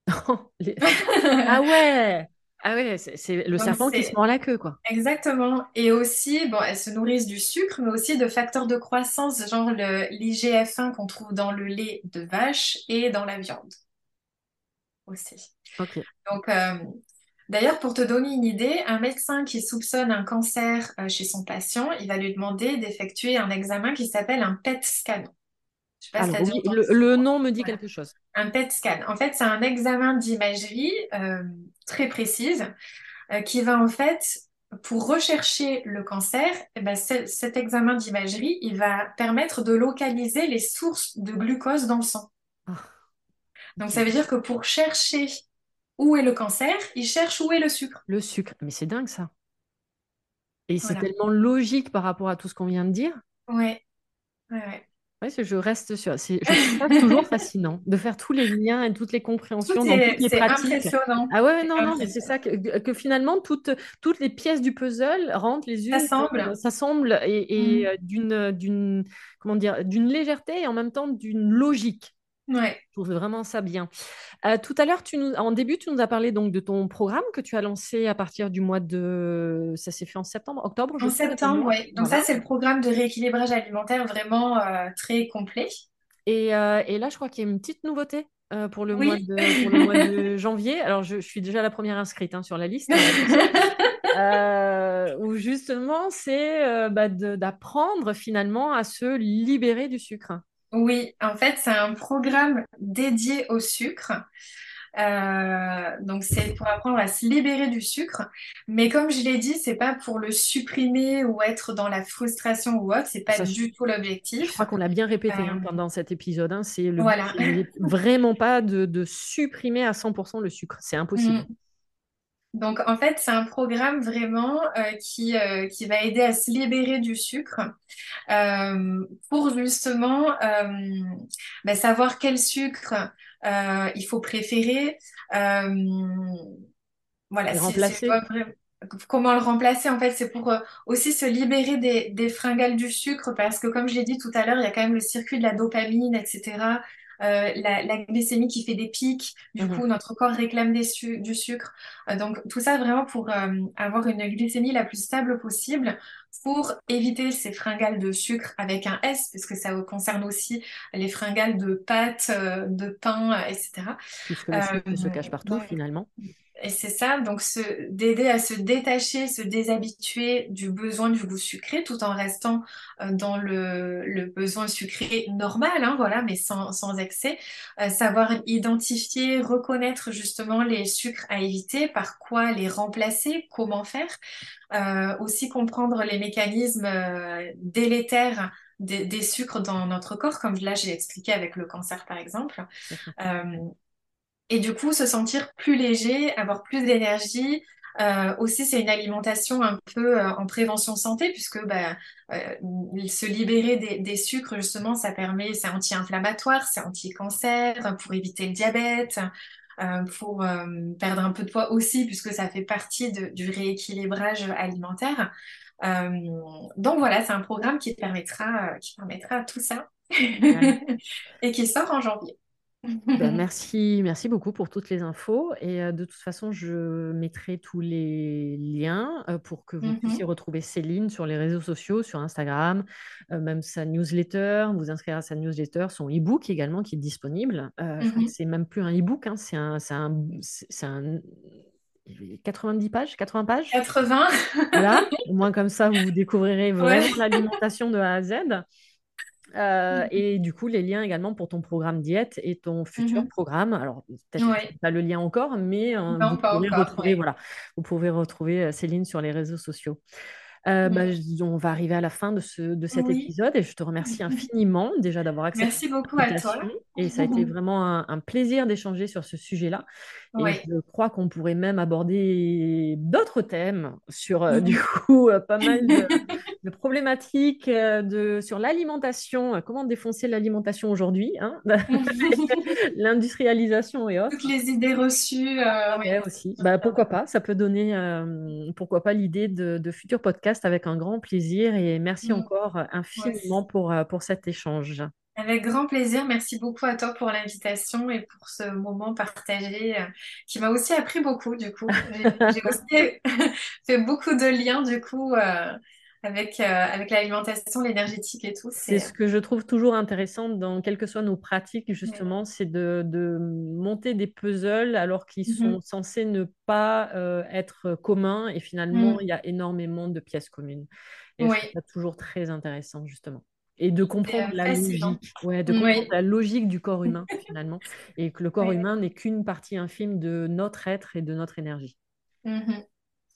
Les- Ah ouais! Ah oui, c'est le serpent qui se mord la queue, quoi. Exactement. Et aussi, bon, elles se nourrissent du sucre, mais aussi de facteurs de croissance, genre l'IGF-1 qu'on trouve dans le lait de vache et dans la viande aussi. Ok. Donc, euh, d'ailleurs, pour te donner une idée, un médecin qui soupçonne un cancer euh, chez son patient, il va lui demander d'effectuer un examen qui s'appelle un PET scan. Je sais pas si le, nom me dit quelque chose. Un PET scan. En fait, c'est un examen d'imagerie euh, très précise qui va en fait, pour rechercher le cancer, eh ben, cet examen d'imagerie, il va permettre de localiser les sources de glucose dans le sang. Donc, ça veut dire que pour chercher où est le cancer, il cherche où est le sucre. Le sucre. Mais c'est dingue ça. Et c'est tellement logique par rapport à tout ce qu'on vient de dire. Ouais. Ouais, ouais. Ouais, je reste sur. C'est toujours fascinant de faire tous les liens et toutes les compréhensions dans toutes les pratiques. Impressionnant. Ah ouais, non, non, mais c'est ça que, finalement toutes, toutes les pièces du puzzle rentrent les unes, s'assemblent et, et mmh. d'une d'une comment dire d'une légèreté et en même temps d'une logique. Ouais. Je trouve vraiment ça bien. Euh, tout à l'heure, tu nous, en début, tu nous as parlé donc de ton programme que tu as lancé à partir du mois de. Ça s'est fait en septembre, octobre En septembre, oui. Donc, ça, c'est le programme de rééquilibrage alimentaire vraiment euh, très complet. Et, euh, et, là, je crois qu'il y a une petite nouveauté. pour, le mois de, pour le mois de janvier. Alors, je, je, suis déjà la première inscrite hein, sur la liste. où justement, c'est bah, d'apprendre finalement à se libérer du sucre. Oui, en fait, c'est un programme dédié au sucre. Euh, donc c'est pour apprendre à se libérer du sucre, mais comme je l'ai dit, c'est pas pour le supprimer ou être dans la frustration ou autre, c'est pas du tout l'objectif. Je crois qu'on l'a bien répété hein, euh, pendant cet épisode. Hein, c'est le voilà. vraiment pas de, supprimer à 100% le sucre, c'est impossible. Mm. Donc en fait, c'est un programme vraiment euh, qui, euh, qui va aider à se libérer du sucre euh, pour justement ben, savoir quel sucre il faut préférer. voilà, remplacer. comment le remplacer en fait, c'est pour aussi se libérer des, des fringales du sucre parce que comme je l'ai dit tout à l'heure, il y a quand même le circuit de la dopamine, etc. Euh, la, glycémie qui fait des pics, du mhm. coup notre corps réclame du sucre. Euh, donc tout ça vraiment pour euh, avoir une glycémie la plus stable possible pour éviter ces fringales de sucre avec un S, puisque ça concerne aussi les fringales de pâtes, de pain, etc. Puisque le sucre se cache partout finalement. Et c'est ça, donc d'aider à se détacher, se déshabituer du besoin du goût sucré tout en restant euh, dans le, le besoin sucré normal, hein, voilà, mais sans, sans excès. Euh, savoir identifier, reconnaître justement les sucres à éviter, par quoi les remplacer, comment faire. Euh, aussi comprendre les mécanismes euh, délétères des, des, sucres dans notre corps, comme là j'ai expliqué avec le cancer par exemple. Et du coup, se sentir plus léger, avoir plus d'énergie. Euh, aussi, c'est une alimentation un peu euh, en prévention santé, puisque bah, euh, se libérer des, des, sucres, justement, ça permet, c'est anti-inflammatoire, c'est anti-cancer, pour éviter le diabète, pour perdre un peu de poids aussi, puisque ça fait partie de, du rééquilibrage alimentaire. Donc voilà, c'est un programme qui permettra, qui permettra tout ça et qui sort en janvier. Ben, merci, merci beaucoup pour toutes les infos. Et euh, de toute façon, je mettrai tous les liens euh, pour que vous puissiez mmh retrouver Céline sur les réseaux sociaux, sur Instagram, euh, même sa newsletter, vous inscrire à sa newsletter, son e-book également qui est disponible. Mmh c'est même plus un e-book, hein, c'est un, un, 90 pages, 80 pages? 80. voilà, au moins comme ça, vous découvrirez vraiment l'alimentation de A à Z. Euh, mmh. et du coup, les liens également pour ton programme diète et ton futur mmh programme. Alors, peut-être pas le lien encore, mais euh, vous, pouvez retrouver, voilà, vous pouvez retrouver euh, Céline sur les réseaux sociaux. Euh, bah, on va arriver à la fin de, ce, de cet épisode et je te remercie infiniment déjà d'avoir accepté. Merci beaucoup à toi. Et ça a été vraiment un, plaisir d'échanger sur ce sujet-là. Et je crois qu'on pourrait même aborder d'autres thèmes sur euh, du coup euh, pas mal de, problématiques de, sur l'alimentation, comment défoncer l'alimentation aujourd'hui, hein? L'industrialisation et autres. Toutes les idées reçues. aussi. Bah, pourquoi pas? Ça peut donner, pourquoi pas l'idée de, de futurs podcasts avec un grand plaisir et merci mm. encore infiniment pour, euh, pour cet échange. Avec grand plaisir. Merci beaucoup à toi pour l'invitation et pour ce moment partagé euh, qui m'a aussi appris beaucoup, du coup. J'ai aussi fait beaucoup de liens, du coup, euh, avec, euh, avec l'alimentation, l'énergétique et tout. C'est ce que je trouve toujours intéressant dans quelles que soient nos pratiques, justement, c'est de, de, monter des puzzles alors qu'ils mm-hmm. sont censés ne pas être communs et finalement, mm. il y a énormément de pièces communes. Et ça toujours très intéressant, justement et de comprendre la logique, ouais, de comprendre la logique du corps humain finalement, et que le corps humain n'est qu'une partie infime de notre être et de notre énergie. Mm-hmm.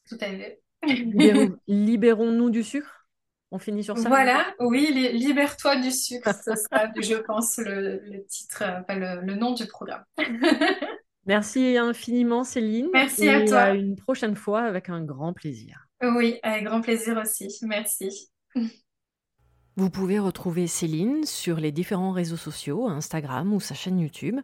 Tout à fait. Libérons-nous du sucre? On finit sur ça. Voilà, oui, libère-toi du sucre, ce sera, je pense, le, titre, enfin, le, nom du programme. Merci infiniment, Céline. Merci à toi. À une prochaine fois avec un grand plaisir. Oui, avec grand plaisir aussi. Merci. Vous pouvez retrouver Céline sur les différents réseaux sociaux, Instagram ou sa chaîne YouTube.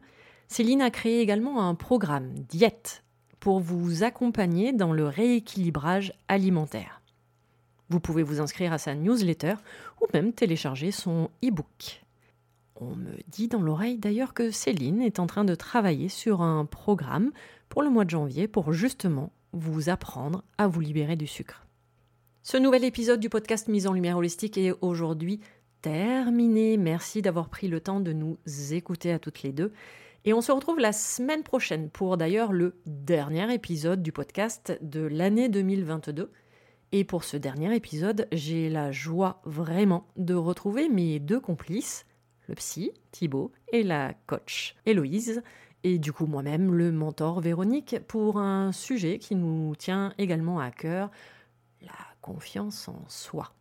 Céline a créé également un programme Diète pour vous accompagner dans le rééquilibrage alimentaire. Vous pouvez vous inscrire à sa newsletter ou même télécharger son e-book. On me dit dans l'oreille d'ailleurs que Céline est en train de travailler sur un programme pour le mois de janvier pour justement vous apprendre à vous libérer du sucre. Ce nouvel épisode du podcast Mise en Lumière Holistique est aujourd'hui terminé. Merci d'avoir pris le temps de nous écouter à toutes les deux. Et on se retrouve la semaine prochaine pour d'ailleurs le dernier épisode du podcast de l'année 2022. Et pour ce dernier épisode, j'ai la joie vraiment de retrouver mes deux complices, le psy Thibaut et la coach Héloïse, et du coup moi-même le mentor Véronique, pour un sujet qui nous tient également à cœur, la confiance en soi.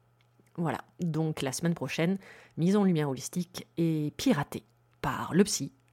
Voilà, donc la semaine prochaine, mise en lumière holistique et piratée par le psy,